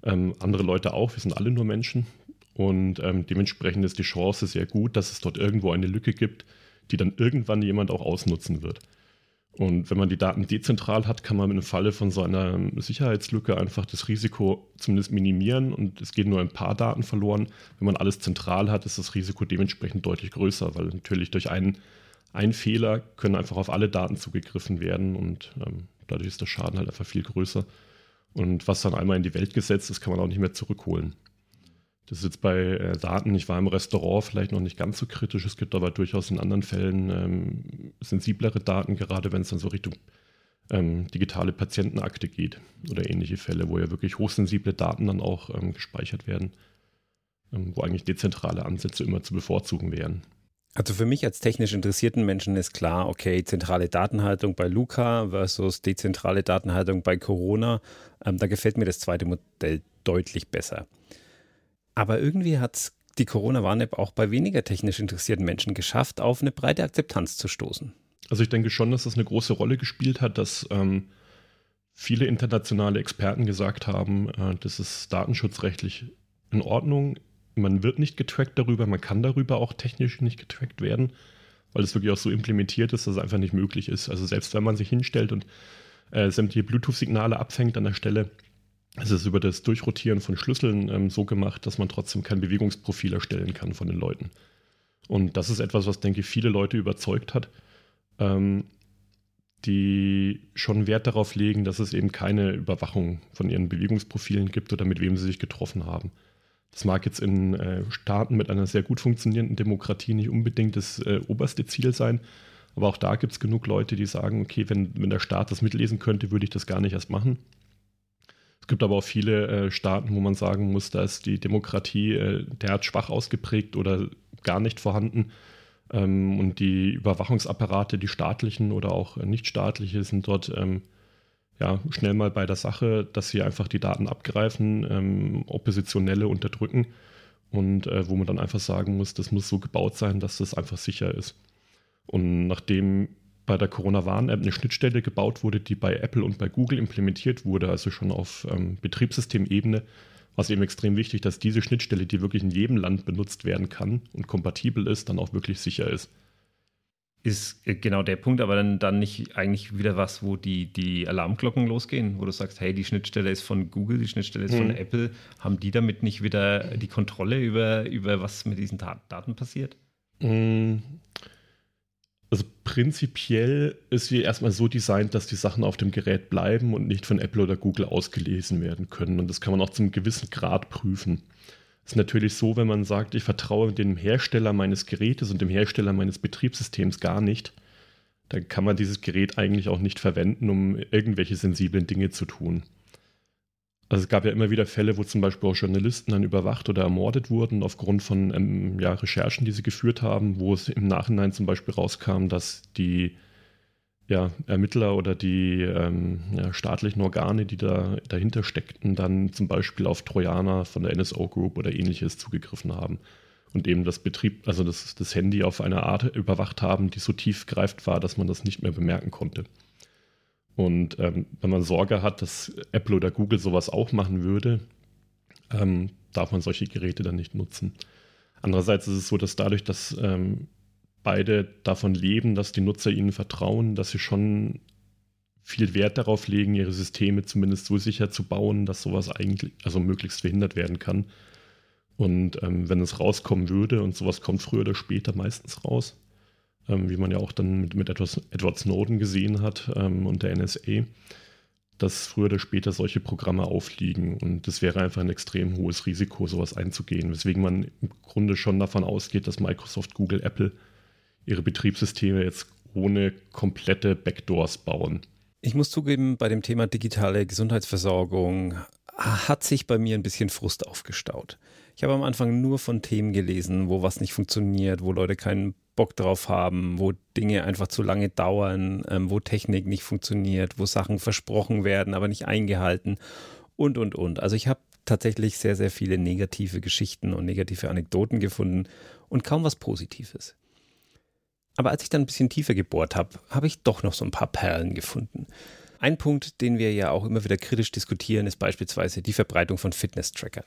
Ähm, andere Leute auch, wir sind alle nur Menschen. Und ähm, dementsprechend ist die Chance sehr gut, dass es dort irgendwo eine Lücke gibt, die dann irgendwann jemand auch ausnutzen wird. Und wenn man die Daten dezentral hat, kann man im Falle von so einer Sicherheitslücke einfach das Risiko zumindest minimieren und es gehen nur ein paar Daten verloren. Wenn man alles zentral hat, ist das Risiko dementsprechend deutlich größer, weil natürlich durch einen, einen Fehler können einfach auf alle Daten zugegriffen werden und ähm, dadurch ist der Schaden halt einfach viel größer. Und was dann einmal in die Welt gesetzt ist, kann man auch nicht mehr zurückholen. Das ist jetzt bei äh, Daten, ich war im Restaurant vielleicht noch nicht ganz so kritisch. Es gibt aber durchaus in anderen Fällen ähm, sensiblere Daten, gerade wenn es dann so Richtung ähm, digitale Patientenakte geht oder ähnliche Fälle, wo ja wirklich hochsensible Daten dann auch ähm, gespeichert werden, ähm, wo eigentlich dezentrale Ansätze immer zu bevorzugen wären. Also für mich als technisch interessierten Menschen ist klar, okay, zentrale Datenhaltung bei Luca versus dezentrale Datenhaltung bei Corona. Ähm, da gefällt mir das zweite Modell deutlich besser. Aber irgendwie hat die Corona-Warn-App auch bei weniger technisch interessierten Menschen geschafft, auf eine breite Akzeptanz zu stoßen. Also ich denke schon, dass das eine große Rolle gespielt hat, dass ähm, viele internationale Experten gesagt haben, äh, das ist datenschutzrechtlich in Ordnung. Man wird nicht getrackt darüber, man kann darüber auch technisch nicht getrackt werden, weil es wirklich auch so implementiert ist, dass es einfach nicht möglich ist. Also selbst wenn man sich hinstellt und äh, sämtliche Bluetooth-Signale abfängt an der Stelle, es ist über das Durchrotieren von Schlüsseln ähm, so gemacht, dass man trotzdem kein Bewegungsprofil erstellen kann von den Leuten. Und das ist etwas, was, denke ich, viele Leute überzeugt hat, ähm, die schon Wert darauf legen, dass es eben keine Überwachung von ihren Bewegungsprofilen gibt oder mit wem sie sich getroffen haben. Das mag jetzt in äh, Staaten mit einer sehr gut funktionierenden Demokratie nicht unbedingt das äh, oberste Ziel sein, aber auch da gibt es genug Leute, die sagen, okay, wenn, wenn der Staat das mitlesen könnte, würde ich das gar nicht erst machen. Es gibt aber auch viele äh, Staaten, wo man sagen muss, da ist die Demokratie äh, derart schwach ausgeprägt oder gar nicht vorhanden. Ähm, und die Überwachungsapparate, die staatlichen oder auch äh, nicht staatliche, sind dort ähm, ja, schnell mal bei der Sache, dass sie einfach die Daten abgreifen, ähm, Oppositionelle unterdrücken und äh, wo man dann einfach sagen muss, das muss so gebaut sein, dass das einfach sicher ist. Und nachdem bei der Corona-Warn-App eine Schnittstelle gebaut wurde, die bei Apple und bei Google implementiert wurde, also schon auf ähm, Betriebssystemebene, war es eben extrem wichtig, dass diese Schnittstelle, die wirklich in jedem Land benutzt werden kann und kompatibel ist, dann auch wirklich sicher ist. Ist äh, genau der Punkt, aber dann, dann nicht eigentlich wieder was, wo die, die Alarmglocken losgehen, wo du sagst, hey, die Schnittstelle ist von Google, die Schnittstelle ist mhm. von Apple. Haben die damit nicht wieder die Kontrolle über, über was mit diesen Daten passiert? Mhm. Also prinzipiell ist sie erstmal so designt, dass die Sachen auf dem Gerät bleiben und nicht von Apple oder Google ausgelesen werden können. Und das kann man auch zum gewissen Grad prüfen. Ist natürlich so, wenn man sagt, ich vertraue dem Hersteller meines Gerätes und dem Hersteller meines Betriebssystems gar nicht, dann kann man dieses Gerät eigentlich auch nicht verwenden, um irgendwelche sensiblen Dinge zu tun. Also es gab ja immer wieder Fälle, wo zum Beispiel auch Journalisten dann überwacht oder ermordet wurden aufgrund von ähm, ja, Recherchen, die sie geführt haben, wo es im Nachhinein zum Beispiel rauskam, dass die ja, Ermittler oder die ähm, ja, staatlichen Organe, die da dahinter steckten, dann zum Beispiel auf Trojaner von der NSO Group oder ähnliches zugegriffen haben und eben das Betrieb, also das, das Handy auf eine Art überwacht haben, die so tiefgreifend war, dass man das nicht mehr bemerken konnte. Und ähm, wenn man Sorge hat, dass Apple oder Google sowas auch machen würde, ähm, darf man solche Geräte dann nicht nutzen. Andererseits ist es so, dass dadurch, dass ähm, beide davon leben, dass die Nutzer ihnen vertrauen, dass sie schon viel Wert darauf legen, ihre Systeme zumindest so sicher zu bauen, dass sowas eigentlich, also möglichst verhindert werden kann. Und ähm, wenn es rauskommen würde, und sowas kommt früher oder später meistens raus, ähm, wie man ja auch dann mit, mit etwas, Edward Snowden gesehen hat ähm, und der NSA, dass früher oder später solche Programme aufliegen. Und es wäre einfach ein extrem hohes Risiko, sowas einzugehen, weswegen man im Grunde schon davon ausgeht, dass Microsoft, Google, Apple ihre Betriebssysteme jetzt ohne komplette Backdoors bauen. Ich muss zugeben, bei dem Thema digitale Gesundheitsversorgung hat sich bei mir ein bisschen Frust aufgestaut. Ich habe am Anfang nur von Themen gelesen, wo was nicht funktioniert, wo Leute keinen Bock drauf haben, wo Dinge einfach zu lange dauern, ähm, wo Technik nicht funktioniert, wo Sachen versprochen werden, aber nicht eingehalten und, und, und. Also ich habe tatsächlich sehr, sehr viele negative Geschichten und negative Anekdoten gefunden und kaum was Positives. Aber als ich dann ein bisschen tiefer gebohrt habe, habe ich doch noch so ein paar Perlen gefunden. Ein Punkt, den wir ja auch immer wieder kritisch diskutieren, ist beispielsweise die Verbreitung von Fitness-Trackern.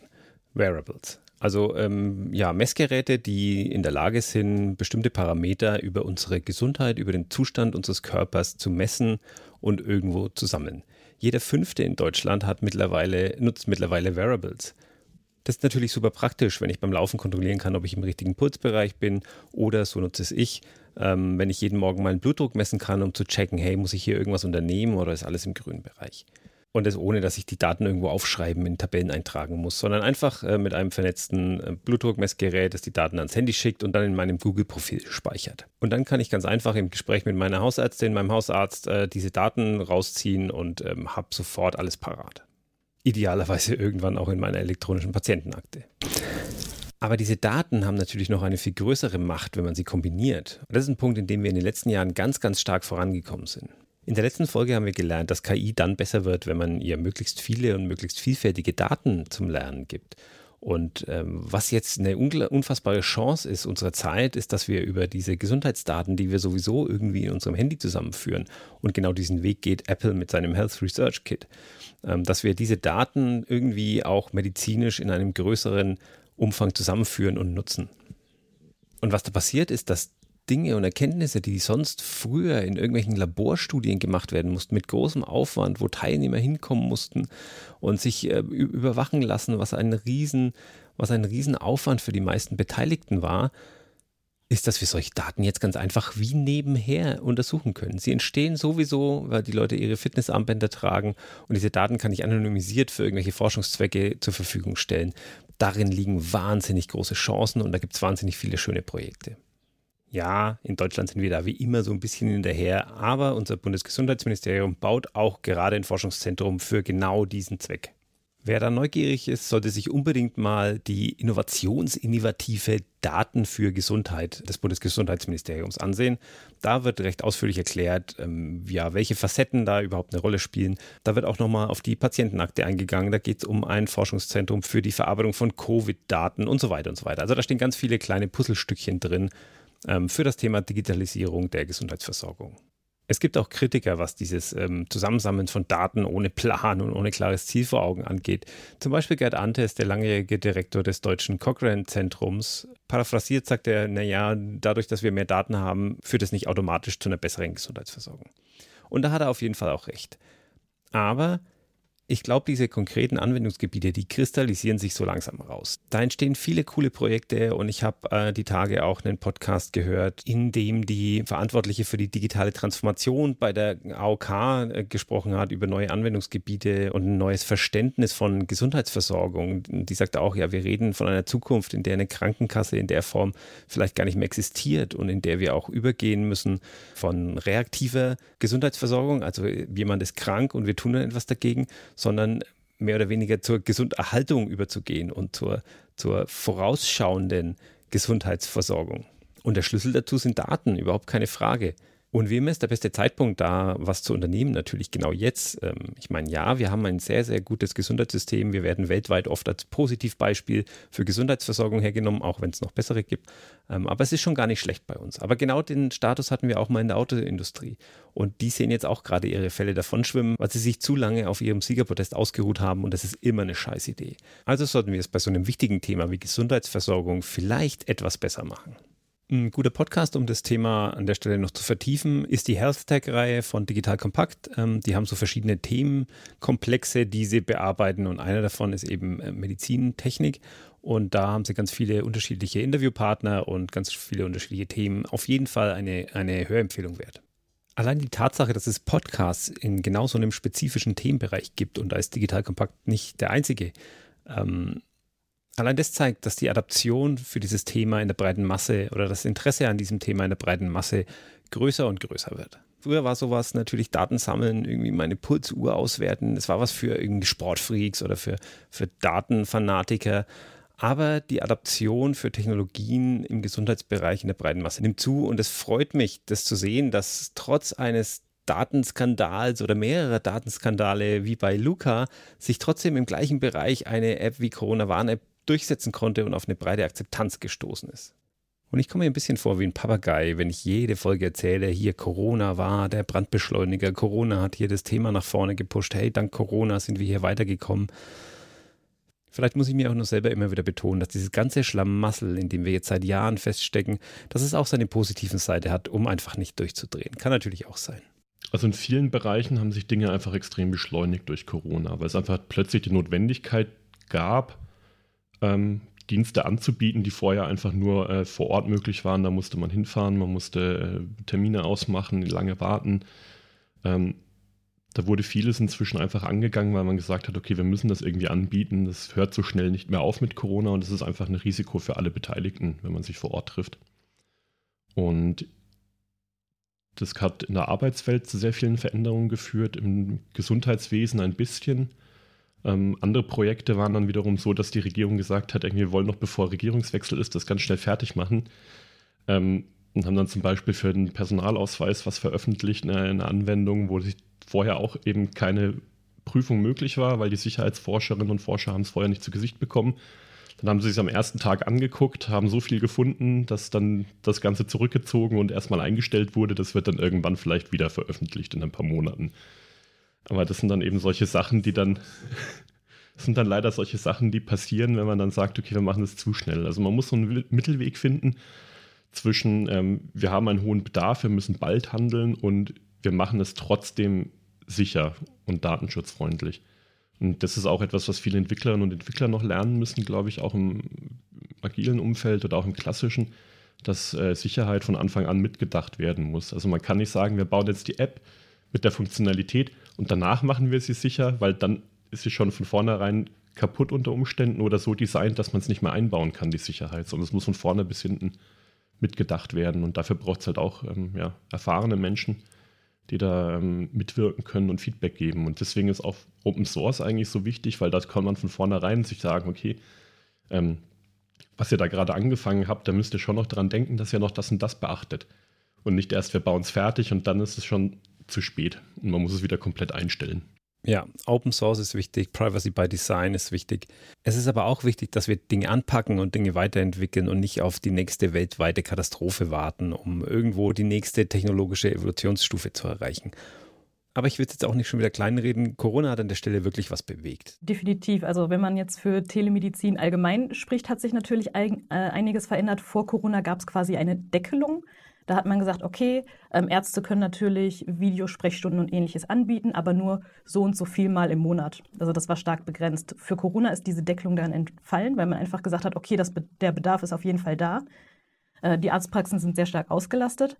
Wearables. Also ähm, ja, Messgeräte, die in der Lage sind, bestimmte Parameter über unsere Gesundheit, über den Zustand unseres Körpers zu messen und irgendwo zu sammeln. Jeder fünfte in Deutschland hat mittlerweile, nutzt mittlerweile Wearables. Das ist natürlich super praktisch, wenn ich beim Laufen kontrollieren kann, ob ich im richtigen Pulsbereich bin oder so nutze es ich, ähm, wenn ich jeden Morgen meinen Blutdruck messen kann, um zu checken, hey, muss ich hier irgendwas unternehmen oder ist alles im grünen Bereich? Und das ohne, dass ich die Daten irgendwo aufschreiben, in Tabellen eintragen muss, sondern einfach äh, mit einem vernetzten äh, Blutdruckmessgerät, das die Daten ans Handy schickt und dann in meinem Google-Profil speichert. Und dann kann ich ganz einfach im Gespräch mit meiner Hausärztin, meinem Hausarzt äh, diese Daten rausziehen und ähm, habe sofort alles parat. Idealerweise irgendwann auch in meiner elektronischen Patientenakte. Aber diese Daten haben natürlich noch eine viel größere Macht, wenn man sie kombiniert. Und das ist ein Punkt, in dem wir in den letzten Jahren ganz, ganz stark vorangekommen sind. In der letzten Folge haben wir gelernt, dass KI dann besser wird, wenn man ihr möglichst viele und möglichst vielfältige Daten zum Lernen gibt. Und ähm, was jetzt eine unfassbare Chance ist unserer Zeit, ist, dass wir über diese Gesundheitsdaten, die wir sowieso irgendwie in unserem Handy zusammenführen, und genau diesen Weg geht Apple mit seinem Health Research Kit, ähm, dass wir diese Daten irgendwie auch medizinisch in einem größeren Umfang zusammenführen und nutzen. Und was da passiert, ist, dass Dinge und Erkenntnisse, die sonst früher in irgendwelchen Laborstudien gemacht werden mussten, mit großem Aufwand, wo Teilnehmer hinkommen mussten und sich äh, überwachen lassen, was ein Riesen, was ein Riesenaufwand für die meisten Beteiligten war, ist, dass wir solche Daten jetzt ganz einfach wie nebenher untersuchen können. Sie entstehen sowieso, weil die Leute ihre Fitnessarmbänder tragen und diese Daten kann ich anonymisiert für irgendwelche Forschungszwecke zur Verfügung stellen. Darin liegen wahnsinnig große Chancen und da gibt es wahnsinnig viele schöne Projekte. Ja, in Deutschland sind wir da wie immer so ein bisschen hinterher, aber unser Bundesgesundheitsministerium baut auch gerade ein Forschungszentrum für genau diesen Zweck. Wer da neugierig ist, sollte sich unbedingt mal die innovationsinnovative Daten für Gesundheit des Bundesgesundheitsministeriums ansehen. Da wird recht ausführlich erklärt, ähm, ja, welche Facetten da überhaupt eine Rolle spielen. Da wird auch nochmal auf die Patientenakte eingegangen. Da geht es um ein Forschungszentrum für die Verarbeitung von Covid-Daten und so weiter und so weiter. Also da stehen ganz viele kleine Puzzlestückchen drin, für das Thema Digitalisierung der Gesundheitsversorgung. Es gibt auch Kritiker, was dieses ähm, Zusammensammeln von Daten ohne Plan und ohne klares Ziel vor Augen angeht. Zum Beispiel Gerd Antes, der langjährige Direktor des deutschen Cochrane-Zentrums. Paraphrasiert sagt er, naja, dadurch, dass wir mehr Daten haben, führt es nicht automatisch zu einer besseren Gesundheitsversorgung. Und da hat er auf jeden Fall auch recht. Aber ich glaube, diese konkreten Anwendungsgebiete, die kristallisieren sich so langsam raus. Da entstehen viele coole Projekte und ich habe äh, die Tage auch einen Podcast gehört, in dem die Verantwortliche für die digitale Transformation bei der AOK äh, gesprochen hat über neue Anwendungsgebiete und ein neues Verständnis von Gesundheitsversorgung. Die sagt auch, ja, wir reden von einer Zukunft, in der eine Krankenkasse in der Form vielleicht gar nicht mehr existiert und in der wir auch übergehen müssen von reaktiver Gesundheitsversorgung, also jemand ist krank und wir tun dann etwas dagegen, sondern mehr oder weniger zur Gesunderhaltung überzugehen und zur, zur vorausschauenden Gesundheitsversorgung. Und der Schlüssel dazu sind Daten, überhaupt keine Frage. Und immer ist der beste Zeitpunkt da, was zu unternehmen? Natürlich genau jetzt. Ähm, ich meine, ja, wir haben ein sehr, sehr gutes Gesundheitssystem. Wir werden weltweit oft als Positivbeispiel für Gesundheitsversorgung hergenommen, auch wenn es noch bessere gibt. Ähm, aber es ist schon gar nicht schlecht bei uns. Aber genau den Status hatten wir auch mal in der Autoindustrie. Und die sehen jetzt auch gerade ihre Fälle davonschwimmen, weil sie sich zu lange auf ihrem Siegerprotest ausgeruht haben. Und das ist immer eine Scheißidee. Also sollten wir es bei so einem wichtigen Thema wie Gesundheitsversorgung vielleicht etwas besser machen. Ein guter Podcast, um das Thema an der Stelle noch zu vertiefen, ist die Health Tech-Reihe von Digital Compact. Ähm, die haben so verschiedene Themenkomplexe, die sie bearbeiten und einer davon ist eben äh, Medizintechnik. Und da haben sie ganz viele unterschiedliche Interviewpartner und ganz viele unterschiedliche Themen. Auf jeden Fall eine, eine Hörempfehlung wert. Allein die Tatsache, dass es Podcasts in genau so einem spezifischen Themenbereich gibt und da ist Digital Compact nicht der einzige, ähm, Allein das zeigt, dass die Adaption für dieses Thema in der breiten Masse oder das Interesse an diesem Thema in der breiten Masse größer und größer wird. Früher war sowas natürlich Daten sammeln, irgendwie meine Pulsuhr auswerten. Das war was für irgendwie Sportfreaks oder für, für Datenfanatiker. Aber die Adaption für Technologien im Gesundheitsbereich in der breiten Masse nimmt zu und es freut mich, das zu sehen, dass trotz eines Datenskandals oder mehrerer Datenskandale wie bei Luca sich trotzdem im gleichen Bereich eine App wie Corona Warn-App durchsetzen konnte und auf eine breite Akzeptanz gestoßen ist. Und ich komme mir ein bisschen vor wie ein Papagei, wenn ich jede Folge erzähle, hier Corona war der Brandbeschleuniger, Corona hat hier das Thema nach vorne gepusht, hey, dank Corona sind wir hier weitergekommen. Vielleicht muss ich mir auch nur selber immer wieder betonen, dass dieses ganze Schlamassel, in dem wir jetzt seit Jahren feststecken, dass es auch seine positiven Seite hat, um einfach nicht durchzudrehen. Kann natürlich auch sein. Also in vielen Bereichen haben sich Dinge einfach extrem beschleunigt durch Corona, weil es einfach plötzlich die Notwendigkeit gab, ähm, Dienste anzubieten, die vorher einfach nur äh, vor Ort möglich waren. Da musste man hinfahren, man musste äh, Termine ausmachen, lange warten. Ähm, da wurde vieles inzwischen einfach angegangen, weil man gesagt hat, okay, wir müssen das irgendwie anbieten. Das hört so schnell nicht mehr auf mit Corona und es ist einfach ein Risiko für alle Beteiligten, wenn man sich vor Ort trifft. Und das hat in der Arbeitswelt zu sehr vielen Veränderungen geführt, im Gesundheitswesen ein bisschen. Ähm, andere Projekte waren dann wiederum so, dass die Regierung gesagt hat, wir wollen noch bevor Regierungswechsel ist, das ganz schnell fertig machen. Ähm, und haben dann zum Beispiel für den Personalausweis was veröffentlicht, eine, eine Anwendung, wo vorher auch eben keine Prüfung möglich war, weil die Sicherheitsforscherinnen und Forscher haben es vorher nicht zu Gesicht bekommen. Dann haben sie sich am ersten Tag angeguckt, haben so viel gefunden, dass dann das Ganze zurückgezogen und erstmal eingestellt wurde. Das wird dann irgendwann vielleicht wieder veröffentlicht in ein paar Monaten. Aber das sind dann eben solche Sachen, die dann, sind dann leider solche Sachen, die passieren, wenn man dann sagt, okay, wir machen das zu schnell. Also man muss so einen Mittelweg finden zwischen, ähm, wir haben einen hohen Bedarf, wir müssen bald handeln und wir machen es trotzdem sicher und datenschutzfreundlich. Und das ist auch etwas, was viele Entwicklerinnen und Entwickler noch lernen müssen, glaube ich, auch im agilen Umfeld oder auch im klassischen, dass äh, Sicherheit von Anfang an mitgedacht werden muss. Also man kann nicht sagen, wir bauen jetzt die App mit der Funktionalität und danach machen wir sie sicher, weil dann ist sie schon von vornherein kaputt unter Umständen oder so designt, dass man es nicht mehr einbauen kann, die Sicherheit, sondern es muss von vorne bis hinten mitgedacht werden. Und dafür braucht es halt auch ähm, ja, erfahrene Menschen, die da ähm, mitwirken können und Feedback geben. Und deswegen ist auch Open Source eigentlich so wichtig, weil da kann man von vornherein sich sagen, okay, ähm, was ihr da gerade angefangen habt, da müsst ihr schon noch dran denken, dass ihr noch das und das beachtet. Und nicht erst, wir bauen es fertig und dann ist es schon zu spät und man muss es wieder komplett einstellen. Ja, Open Source ist wichtig, Privacy by Design ist wichtig. Es ist aber auch wichtig, dass wir Dinge anpacken und Dinge weiterentwickeln und nicht auf die nächste weltweite Katastrophe warten, um irgendwo die nächste technologische Evolutionsstufe zu erreichen. Aber ich will jetzt auch nicht schon wieder kleinreden. Corona hat an der Stelle wirklich was bewegt. Definitiv. Also wenn man jetzt für Telemedizin allgemein spricht, hat sich natürlich äh, einiges verändert. Vor Corona gab es quasi eine Deckelung Da hat man gesagt, okay, ähm, Ärzte können natürlich Videosprechstunden und ähnliches anbieten, aber nur so und so viel mal im Monat. Also das war stark begrenzt. Für Corona ist diese Deckelung dann entfallen, weil man einfach gesagt hat, okay, das, der Bedarf ist auf jeden Fall da. Äh, die Arztpraxen sind sehr stark ausgelastet.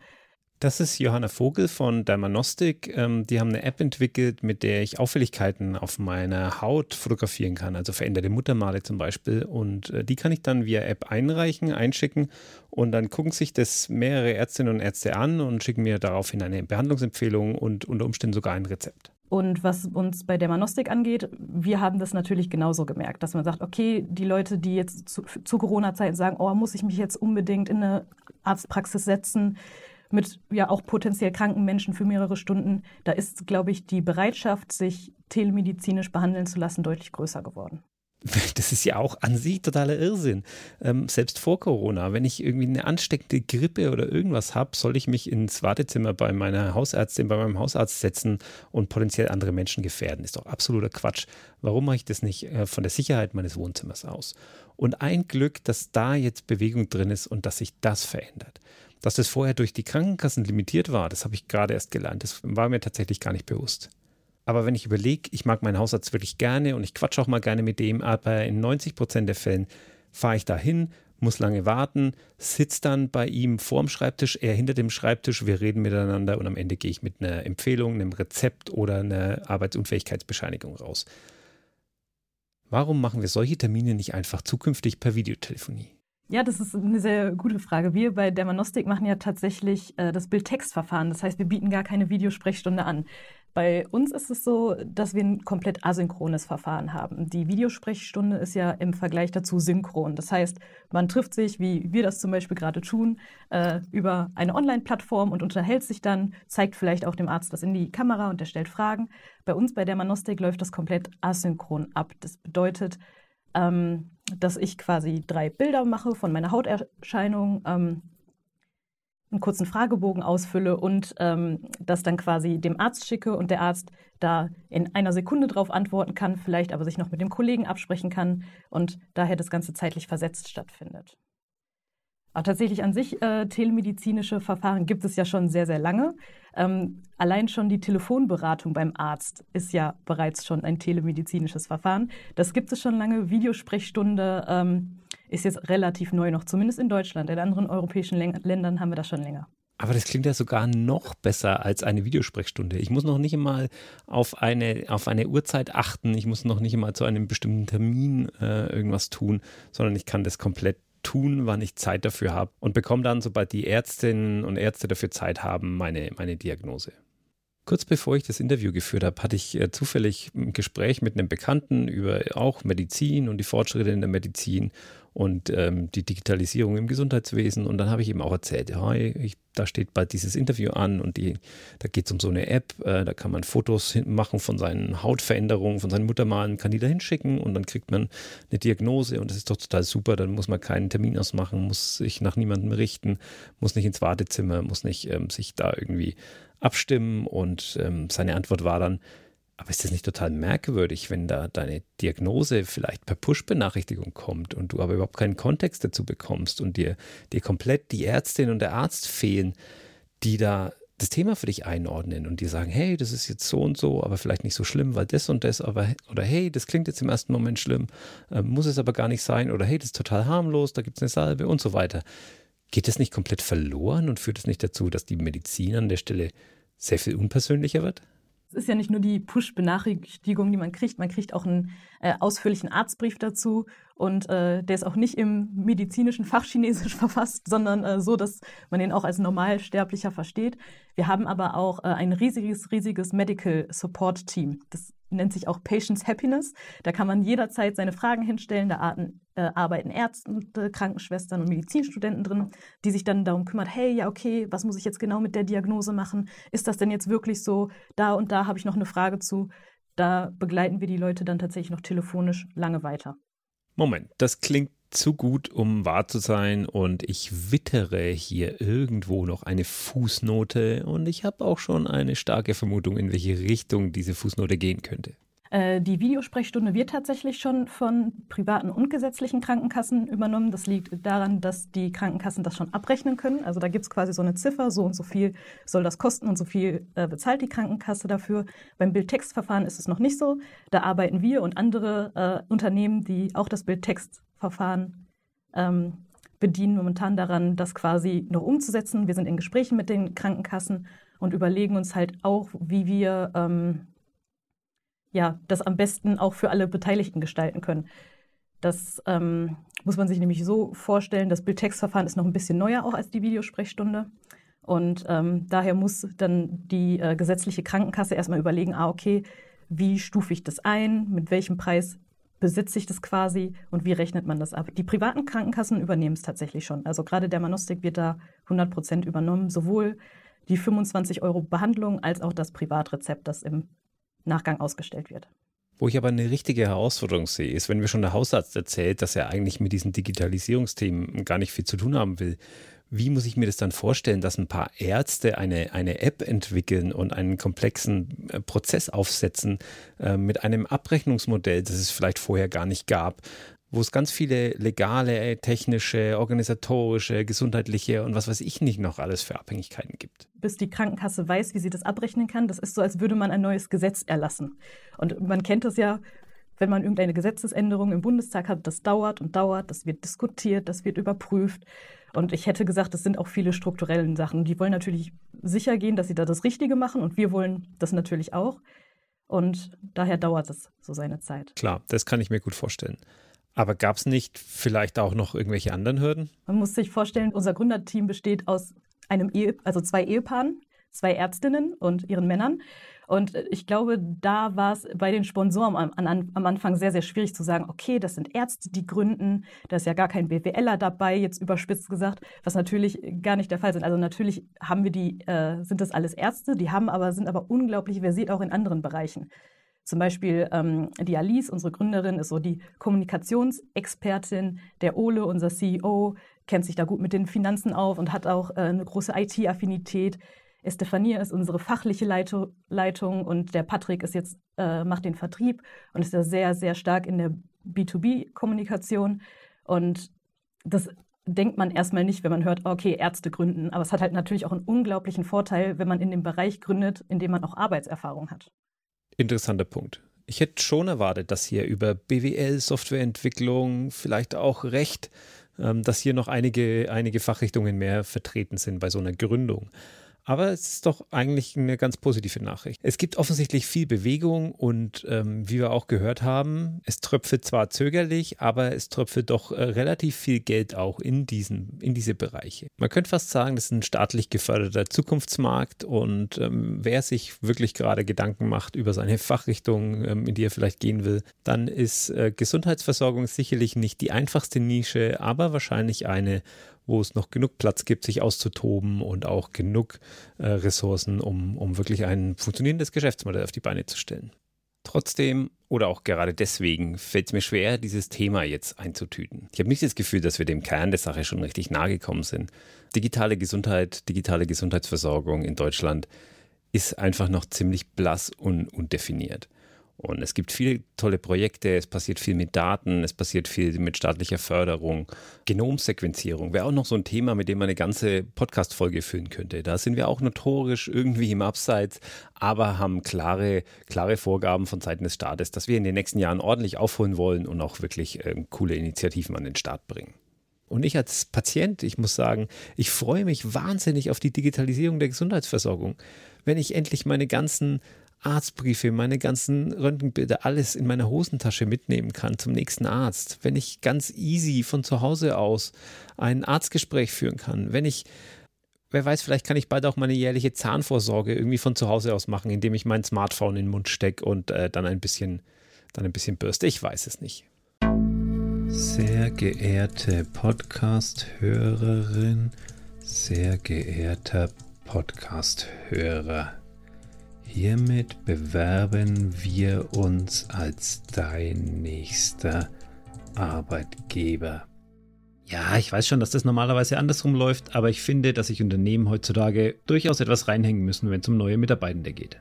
Das ist Johanna Vogel von Dermanostik. Ähm, die haben eine App entwickelt, mit der ich Auffälligkeiten auf meiner Haut fotografieren kann, also veränderte Muttermale zum Beispiel. Und äh, die kann ich dann via App einreichen, einschicken und dann gucken sich das mehrere Ärztinnen und Ärzte an und schicken mir daraufhin eine Behandlungsempfehlung und unter Umständen sogar ein Rezept. Und was uns bei Dermanostik angeht, wir haben das natürlich genauso gemerkt, dass man sagt, okay, die Leute, die jetzt zu, zu Corona-Zeiten sagen, oh, muss ich mich jetzt unbedingt in eine Arztpraxis setzen, mit ja auch potenziell kranken Menschen für mehrere Stunden, da ist, glaube ich, die Bereitschaft, sich telemedizinisch behandeln zu lassen, deutlich größer geworden. Das ist ja auch an sich totaler Irrsinn. Ähm, selbst vor Corona, wenn ich irgendwie eine ansteckende Grippe oder irgendwas habe, soll ich mich ins Wartezimmer bei meiner Hausärztin, bei meinem Hausarzt setzen und potenziell andere Menschen gefährden. Ist doch absoluter Quatsch. Warum mache ich das nicht äh, von der Sicherheit meines Wohnzimmers aus? Und ein Glück, dass da jetzt Bewegung drin ist und dass sich das verändert. Dass das vorher durch die Krankenkassen limitiert war, das habe ich gerade erst gelernt. Das war mir tatsächlich gar nicht bewusst. Aber wenn ich überlege, ich mag meinen Hausarzt wirklich gerne und ich quatsche auch mal gerne mit dem, aber in 90 Prozent der Fällen fahre ich dahin, muss lange warten, sitze dann bei ihm vorm Schreibtisch, er hinter dem Schreibtisch, wir reden miteinander und am Ende gehe ich mit einer Empfehlung, einem Rezept oder einer Arbeitsunfähigkeitsbescheinigung raus. Warum machen wir solche Termine nicht einfach zukünftig per Videotelefonie? Ja, das ist eine sehr gute Frage. Wir bei Dermanostik machen ja tatsächlich äh, das Bild-Text-Verfahren. Das heißt, wir bieten gar keine Videosprechstunde an. Bei uns ist es so, dass wir ein komplett asynchrones Verfahren haben. Die Videosprechstunde ist ja im Vergleich dazu synchron. Das heißt, man trifft sich, wie wir das zum Beispiel gerade tun, äh, über eine Online-Plattform und unterhält sich dann, zeigt vielleicht auch dem Arzt das in die Kamera und der stellt Fragen. Bei uns bei Dermanostik läuft das komplett asynchron ab. Das bedeutet, ähm, dass ich quasi drei Bilder mache von meiner Hauterscheinung, ähm, einen kurzen Fragebogen ausfülle und ähm, das dann quasi dem Arzt schicke und der Arzt da in einer Sekunde drauf antworten kann, vielleicht aber sich noch mit dem Kollegen absprechen kann und daher das Ganze zeitlich versetzt stattfindet. Aber tatsächlich an sich, äh, telemedizinische Verfahren gibt es ja schon sehr, sehr lange. Ähm, allein schon die Telefonberatung beim Arzt ist ja bereits schon ein telemedizinisches Verfahren. Das gibt es schon lange. Videosprechstunde ähm, ist jetzt relativ neu noch, zumindest in Deutschland. In anderen europäischen Ländern haben wir das schon länger. Aber das klingt ja sogar noch besser als eine Videosprechstunde. Ich muss noch nicht einmal auf eine, auf eine Uhrzeit achten. Ich muss noch nicht einmal zu einem bestimmten Termin äh, irgendwas tun, sondern ich kann das komplett tun, wann ich Zeit dafür habe und bekomme dann, sobald die Ärztinnen und Ärzte dafür Zeit haben, meine, meine Diagnose. Kurz bevor ich das Interview geführt habe, hatte ich äh, zufällig ein Gespräch mit einem Bekannten über auch Medizin und die Fortschritte in der Medizin und ähm, die Digitalisierung im Gesundheitswesen. Und dann habe ich ihm auch erzählt, ja, ich, da steht bald dieses Interview an und die, da geht es um so eine App, äh, da kann man Fotos machen von seinen Hautveränderungen, von seinen Muttermalen, kann die da hinschicken und dann kriegt man eine Diagnose und das ist doch total super. Dann muss man keinen Termin ausmachen, muss sich nach niemandem richten, muss nicht ins Wartezimmer, muss nicht ähm, sich da irgendwie abstimmen. Und ähm, seine Antwort war dann, aber ist das nicht total merkwürdig, wenn da deine Diagnose vielleicht per Push-Benachrichtigung kommt und du aber überhaupt keinen Kontext dazu bekommst und dir, dir komplett die Ärztin und der Arzt fehlen, die da das Thema für dich einordnen und die sagen, hey, das ist jetzt so und so, aber vielleicht nicht so schlimm, weil das und das, aber oder hey, das klingt jetzt im ersten Moment schlimm, äh, muss es aber gar nicht sein, oder hey, das ist total harmlos, da gibt es eine Salbe und so weiter. Geht das nicht komplett verloren und führt es nicht dazu, dass die Medizin an der Stelle sehr viel unpersönlicher wird? Es ist ja nicht nur die Push-Benachrichtigung, die man kriegt, man kriegt auch einen äh, ausführlichen Arztbrief dazu und äh, der ist auch nicht im medizinischen Fachchinesisch verfasst, sondern äh, so, dass man ihn auch als Normalsterblicher versteht. Wir haben aber auch äh, ein riesiges, riesiges Medical Support Team. Das nennt sich auch Patients Happiness. Da kann man jederzeit seine Fragen hinstellen. Da arten, äh, arbeiten Ärzte, Krankenschwestern und Medizinstudenten drin, die sich dann darum kümmern, hey, ja, okay, was muss ich jetzt genau mit der Diagnose machen? Ist das denn jetzt wirklich so? Da und da habe ich noch eine Frage zu. Da begleiten wir die Leute dann tatsächlich noch telefonisch lange weiter. Moment, das klingt zu gut, um wahr zu sein und ich wittere hier irgendwo noch eine Fußnote und ich habe auch schon eine starke Vermutung, in welche Richtung diese Fußnote gehen könnte. Äh, die Videosprechstunde wird tatsächlich schon von privaten und gesetzlichen Krankenkassen übernommen. Das liegt daran, dass die Krankenkassen das schon abrechnen können. Also da gibt es quasi so eine Ziffer, so und so viel soll das kosten und so viel äh, bezahlt die Krankenkasse dafür. Beim Bildtextverfahren ist es noch nicht so. Da arbeiten wir und andere äh, Unternehmen, die auch das Bildtextverfahren ähm, bedienen, momentan daran, das quasi noch umzusetzen. Wir sind in Gesprächen mit den Krankenkassen und überlegen uns halt auch, wie wir ähm, ja, das am besten auch für alle Beteiligten gestalten können. Das ähm, muss man sich nämlich so vorstellen, das Bildtextverfahren ist noch ein bisschen neuer auch als die Videosprechstunde. Und ähm, daher muss dann die äh, gesetzliche Krankenkasse erstmal überlegen, ah, okay, wie stufe ich das ein, mit welchem Preis besitze ich das quasi und wie rechnet man das ab? Die privaten Krankenkassen übernehmen es tatsächlich schon. Also gerade der Manostik wird da 100 Prozent übernommen, sowohl die 25 Euro Behandlung als auch das Privatrezept, das im Nachgang ausgestellt wird. Wo ich aber eine richtige Herausforderung sehe, ist, wenn mir schon der Hausarzt erzählt, dass er eigentlich mit diesen Digitalisierungsthemen gar nicht viel zu tun haben will. Wie muss ich mir das dann vorstellen, dass ein paar Ärzte eine, eine App entwickeln und einen komplexen äh, Prozess aufsetzen äh, mit einem Abrechnungsmodell, das es vielleicht vorher gar nicht gab, wo es ganz viele legale, technische, organisatorische, gesundheitliche und was weiß ich nicht noch alles für Abhängigkeiten gibt. Bis die Krankenkasse weiß, wie sie das abrechnen kann, das ist so, als würde man ein neues Gesetz erlassen. Und man kennt das ja, wenn man irgendeine Gesetzesänderung im Bundestag hat, das dauert und dauert, das wird diskutiert, das wird überprüft. Und ich hätte gesagt, das sind auch viele strukturelle Sachen. Die wollen natürlich sicher gehen, dass sie da das Richtige machen und wir wollen das natürlich auch. Und daher dauert es so seine Zeit. Klar, das kann ich mir gut vorstellen. Aber gab es nicht vielleicht auch noch irgendwelche anderen Hürden? Man muss sich vorstellen, unser Gründerteam besteht aus einem Ehe, also zwei Ehepaaren, zwei Ärztinnen und ihren Männern. Und ich glaube, da war es bei den Sponsoren am, am, am, Anfang sehr, sehr schwierig zu sagen, okay, das sind Ärzte, die gründen, da ist ja gar kein BWLer dabei, jetzt überspitzt gesagt, was natürlich gar nicht der Fall sind. Also natürlich haben wir die, äh, sind das alles Ärzte, die haben aber, sind aber unglaublich versiert auch in anderen Bereichen. Zum Beispiel ähm, die Alice, unsere Gründerin, ist so die Kommunikationsexpertin. Der Ole, unser CEO, kennt sich da gut mit den Finanzen auf und hat auch äh, eine große IT-Affinität. Estefania ist unsere fachliche Leitung, und der Patrick ist jetzt, äh, macht den Vertrieb und ist da sehr, sehr stark in der B2B-Kommunikation. Und das denkt man erstmal nicht, wenn man hört, okay, Ärzte gründen. Aber es hat halt natürlich auch einen unglaublichen Vorteil, wenn man in dem Bereich gründet, in dem man auch Arbeitserfahrung hat interessanter Punkt. Ich hätte schon erwartet, dass hier über BWL, Softwareentwicklung, vielleicht auch Recht, ähm, dass hier noch einige, einige Fachrichtungen mehr vertreten sind bei so einer Gründung. Aber es ist doch eigentlich eine ganz positive Nachricht. Es gibt offensichtlich viel Bewegung und ähm, wie wir auch gehört haben, es tröpfelt zwar zögerlich, aber es tröpfelt doch äh, relativ viel Geld auch in, diesen, in diese Bereiche. Man könnte fast sagen, das ist ein staatlich geförderter Zukunftsmarkt und ähm, wer sich wirklich gerade Gedanken macht über seine Fachrichtung, ähm, in die er vielleicht gehen will, dann ist äh, Gesundheitsversorgung sicherlich nicht die einfachste Nische, aber wahrscheinlich eine, wo es noch genug Platz gibt, sich auszutoben und auch genug äh, Ressourcen, um, um wirklich ein funktionierendes Geschäftsmodell auf die Beine zu stellen. Trotzdem oder auch gerade deswegen fällt es mir schwer, dieses Thema jetzt einzutüten. Ich habe nicht das Gefühl, dass wir dem Kern der Sache schon richtig nahe gekommen sind. Digitale Gesundheit, digitale Gesundheitsversorgung in Deutschland ist einfach noch ziemlich blass und undefiniert. Und es gibt viele tolle Projekte, es passiert viel mit Daten, es passiert viel mit staatlicher Förderung. Genomsequenzierung wäre auch noch so ein Thema, mit dem man eine ganze Podcast-Folge füllen könnte. Da sind wir auch notorisch irgendwie im Abseits, aber haben klare, klare Vorgaben von Seiten des Staates, dass wir in den nächsten Jahren ordentlich aufholen wollen und auch wirklich äh, coole Initiativen an den Start bringen. Und ich als Patient, ich muss sagen, ich freue mich wahnsinnig auf die Digitalisierung der Gesundheitsversorgung. Wenn ich endlich meine ganzen Arztbriefe, meine ganzen Röntgenbilder, alles in meiner Hosentasche mitnehmen kann zum nächsten Arzt, wenn ich ganz easy von zu Hause aus ein Arztgespräch führen kann, wenn ich, wer weiß, vielleicht kann ich bald auch meine jährliche Zahnvorsorge irgendwie von zu Hause aus machen, indem ich mein Smartphone in den Mund stecke und äh, dann ein bisschen, dann ein bisschen bürste. Ich weiß es nicht. Sehr geehrte Podcast-Hörerin, sehr geehrter Podcast-Hörer. Hiermit bewerben wir uns als dein nächster Arbeitgeber. Ja, ich weiß schon, dass das normalerweise andersrum läuft, aber ich finde, dass sich Unternehmen heutzutage durchaus etwas reinhängen müssen, wenn es um neue Mitarbeitende geht.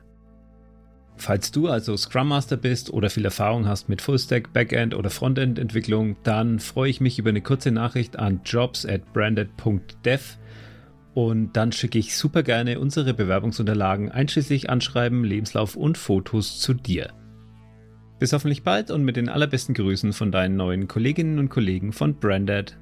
Falls du also Scrum Master bist oder viel Erfahrung hast mit Fullstack, Backend oder Frontend Entwicklung, dann freue ich mich über eine kurze Nachricht an jobs at branded.dev und dann schicke ich super gerne unsere Bewerbungsunterlagen einschließlich Anschreiben, Lebenslauf und Fotos zu dir. Bis hoffentlich bald und mit den allerbesten Grüßen von deinen neuen Kolleginnen und Kollegen von Branded.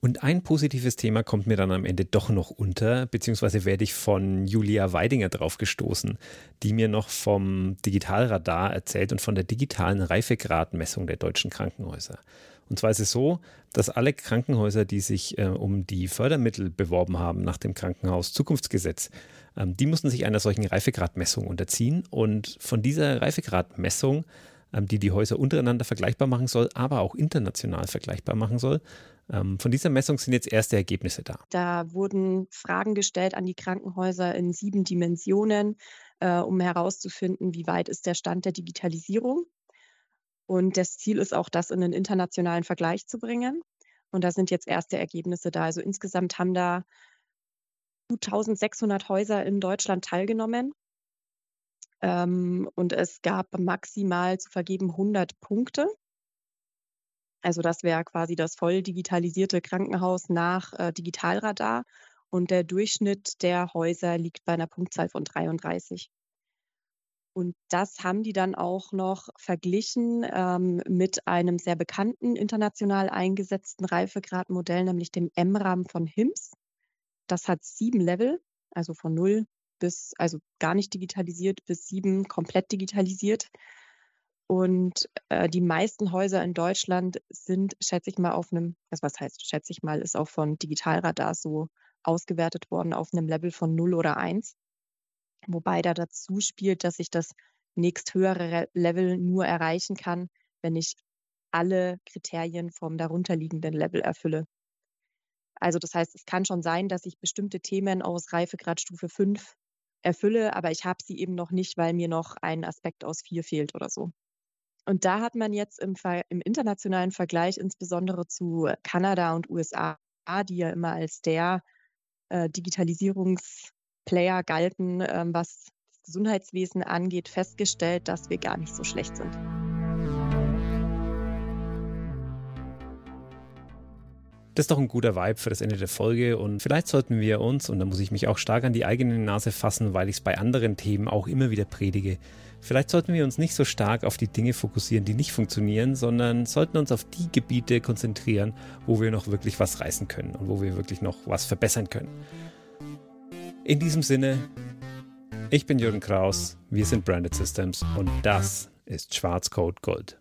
Und ein positives Thema kommt mir dann am Ende doch noch unter, beziehungsweise werde ich von Julia Weidinger drauf gestoßen, die mir noch vom Digitalradar erzählt und von der digitalen Reifegradmessung der deutschen Krankenhäuser. Und zwar ist es so, dass alle Krankenhäuser, die sich äh, um die Fördermittel beworben haben nach dem Krankenhaus-Zukunftsgesetz, ähm, die mussten sich einer solchen Reifegradmessung unterziehen. Und von dieser Reifegradmessung, ähm, die die Häuser untereinander vergleichbar machen soll, aber auch international vergleichbar machen soll, ähm, von dieser Messung sind jetzt erste Ergebnisse da. Da wurden Fragen gestellt an die Krankenhäuser in sieben Dimensionen, äh, um herauszufinden, wie weit ist der Stand der Digitalisierung. Und das Ziel ist auch, das in einen internationalen Vergleich zu bringen. Und da sind jetzt erste Ergebnisse da. Also insgesamt haben da 1600 Häuser in Deutschland teilgenommen. Ähm, und es gab maximal zu vergeben 100 Punkte. Also das wäre quasi das voll digitalisierte Krankenhaus nach äh, Digitalradar. Und der Durchschnitt der Häuser liegt bei einer Punktzahl von 33. Und das haben die dann auch noch verglichen ähm, mit einem sehr bekannten international eingesetzten Reifegradmodell, nämlich dem MRAM von HIMSS. Das hat sieben Level, also von null bis, also gar nicht digitalisiert, bis sieben komplett digitalisiert. Und äh, die meisten Häuser in Deutschland sind, schätze ich mal, auf einem, also was heißt, schätze ich mal, ist auch von Digitalradar so ausgewertet worden auf einem Level von 0 oder 1. Wobei da dazu spielt, dass ich das nächsthöhere Level nur erreichen kann, wenn ich alle Kriterien vom darunterliegenden Level erfülle. Also das heißt, es kann schon sein, dass ich bestimmte Themen aus Reifegradstufe 5 erfülle, aber ich habe sie eben noch nicht, weil mir noch ein Aspekt aus 4 fehlt oder so. Und da hat man jetzt im, im, internationalen Vergleich, insbesondere zu Kanada und USA, die ja immer als der äh, Digitalisierungsplayer galten, äh, was das Gesundheitswesen angeht, festgestellt, dass wir gar nicht so schlecht sind. Das ist doch ein guter Vibe für das Ende der Folge und vielleicht sollten wir uns, und da muss ich mich auch stark an die eigene Nase fassen, weil ich es bei anderen Themen auch immer wieder predige, vielleicht sollten wir uns nicht so stark auf die Dinge fokussieren, die nicht funktionieren, sondern sollten uns auf die Gebiete konzentrieren, wo wir noch wirklich was reißen können und wo wir wirklich noch was verbessern können. In diesem Sinne, ich bin Jürgen Kraus, wir sind Branded Systems und das ist Schwarzcode Gold.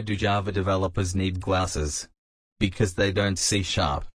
Why do Java developers need glasses? Because they don't see sharp.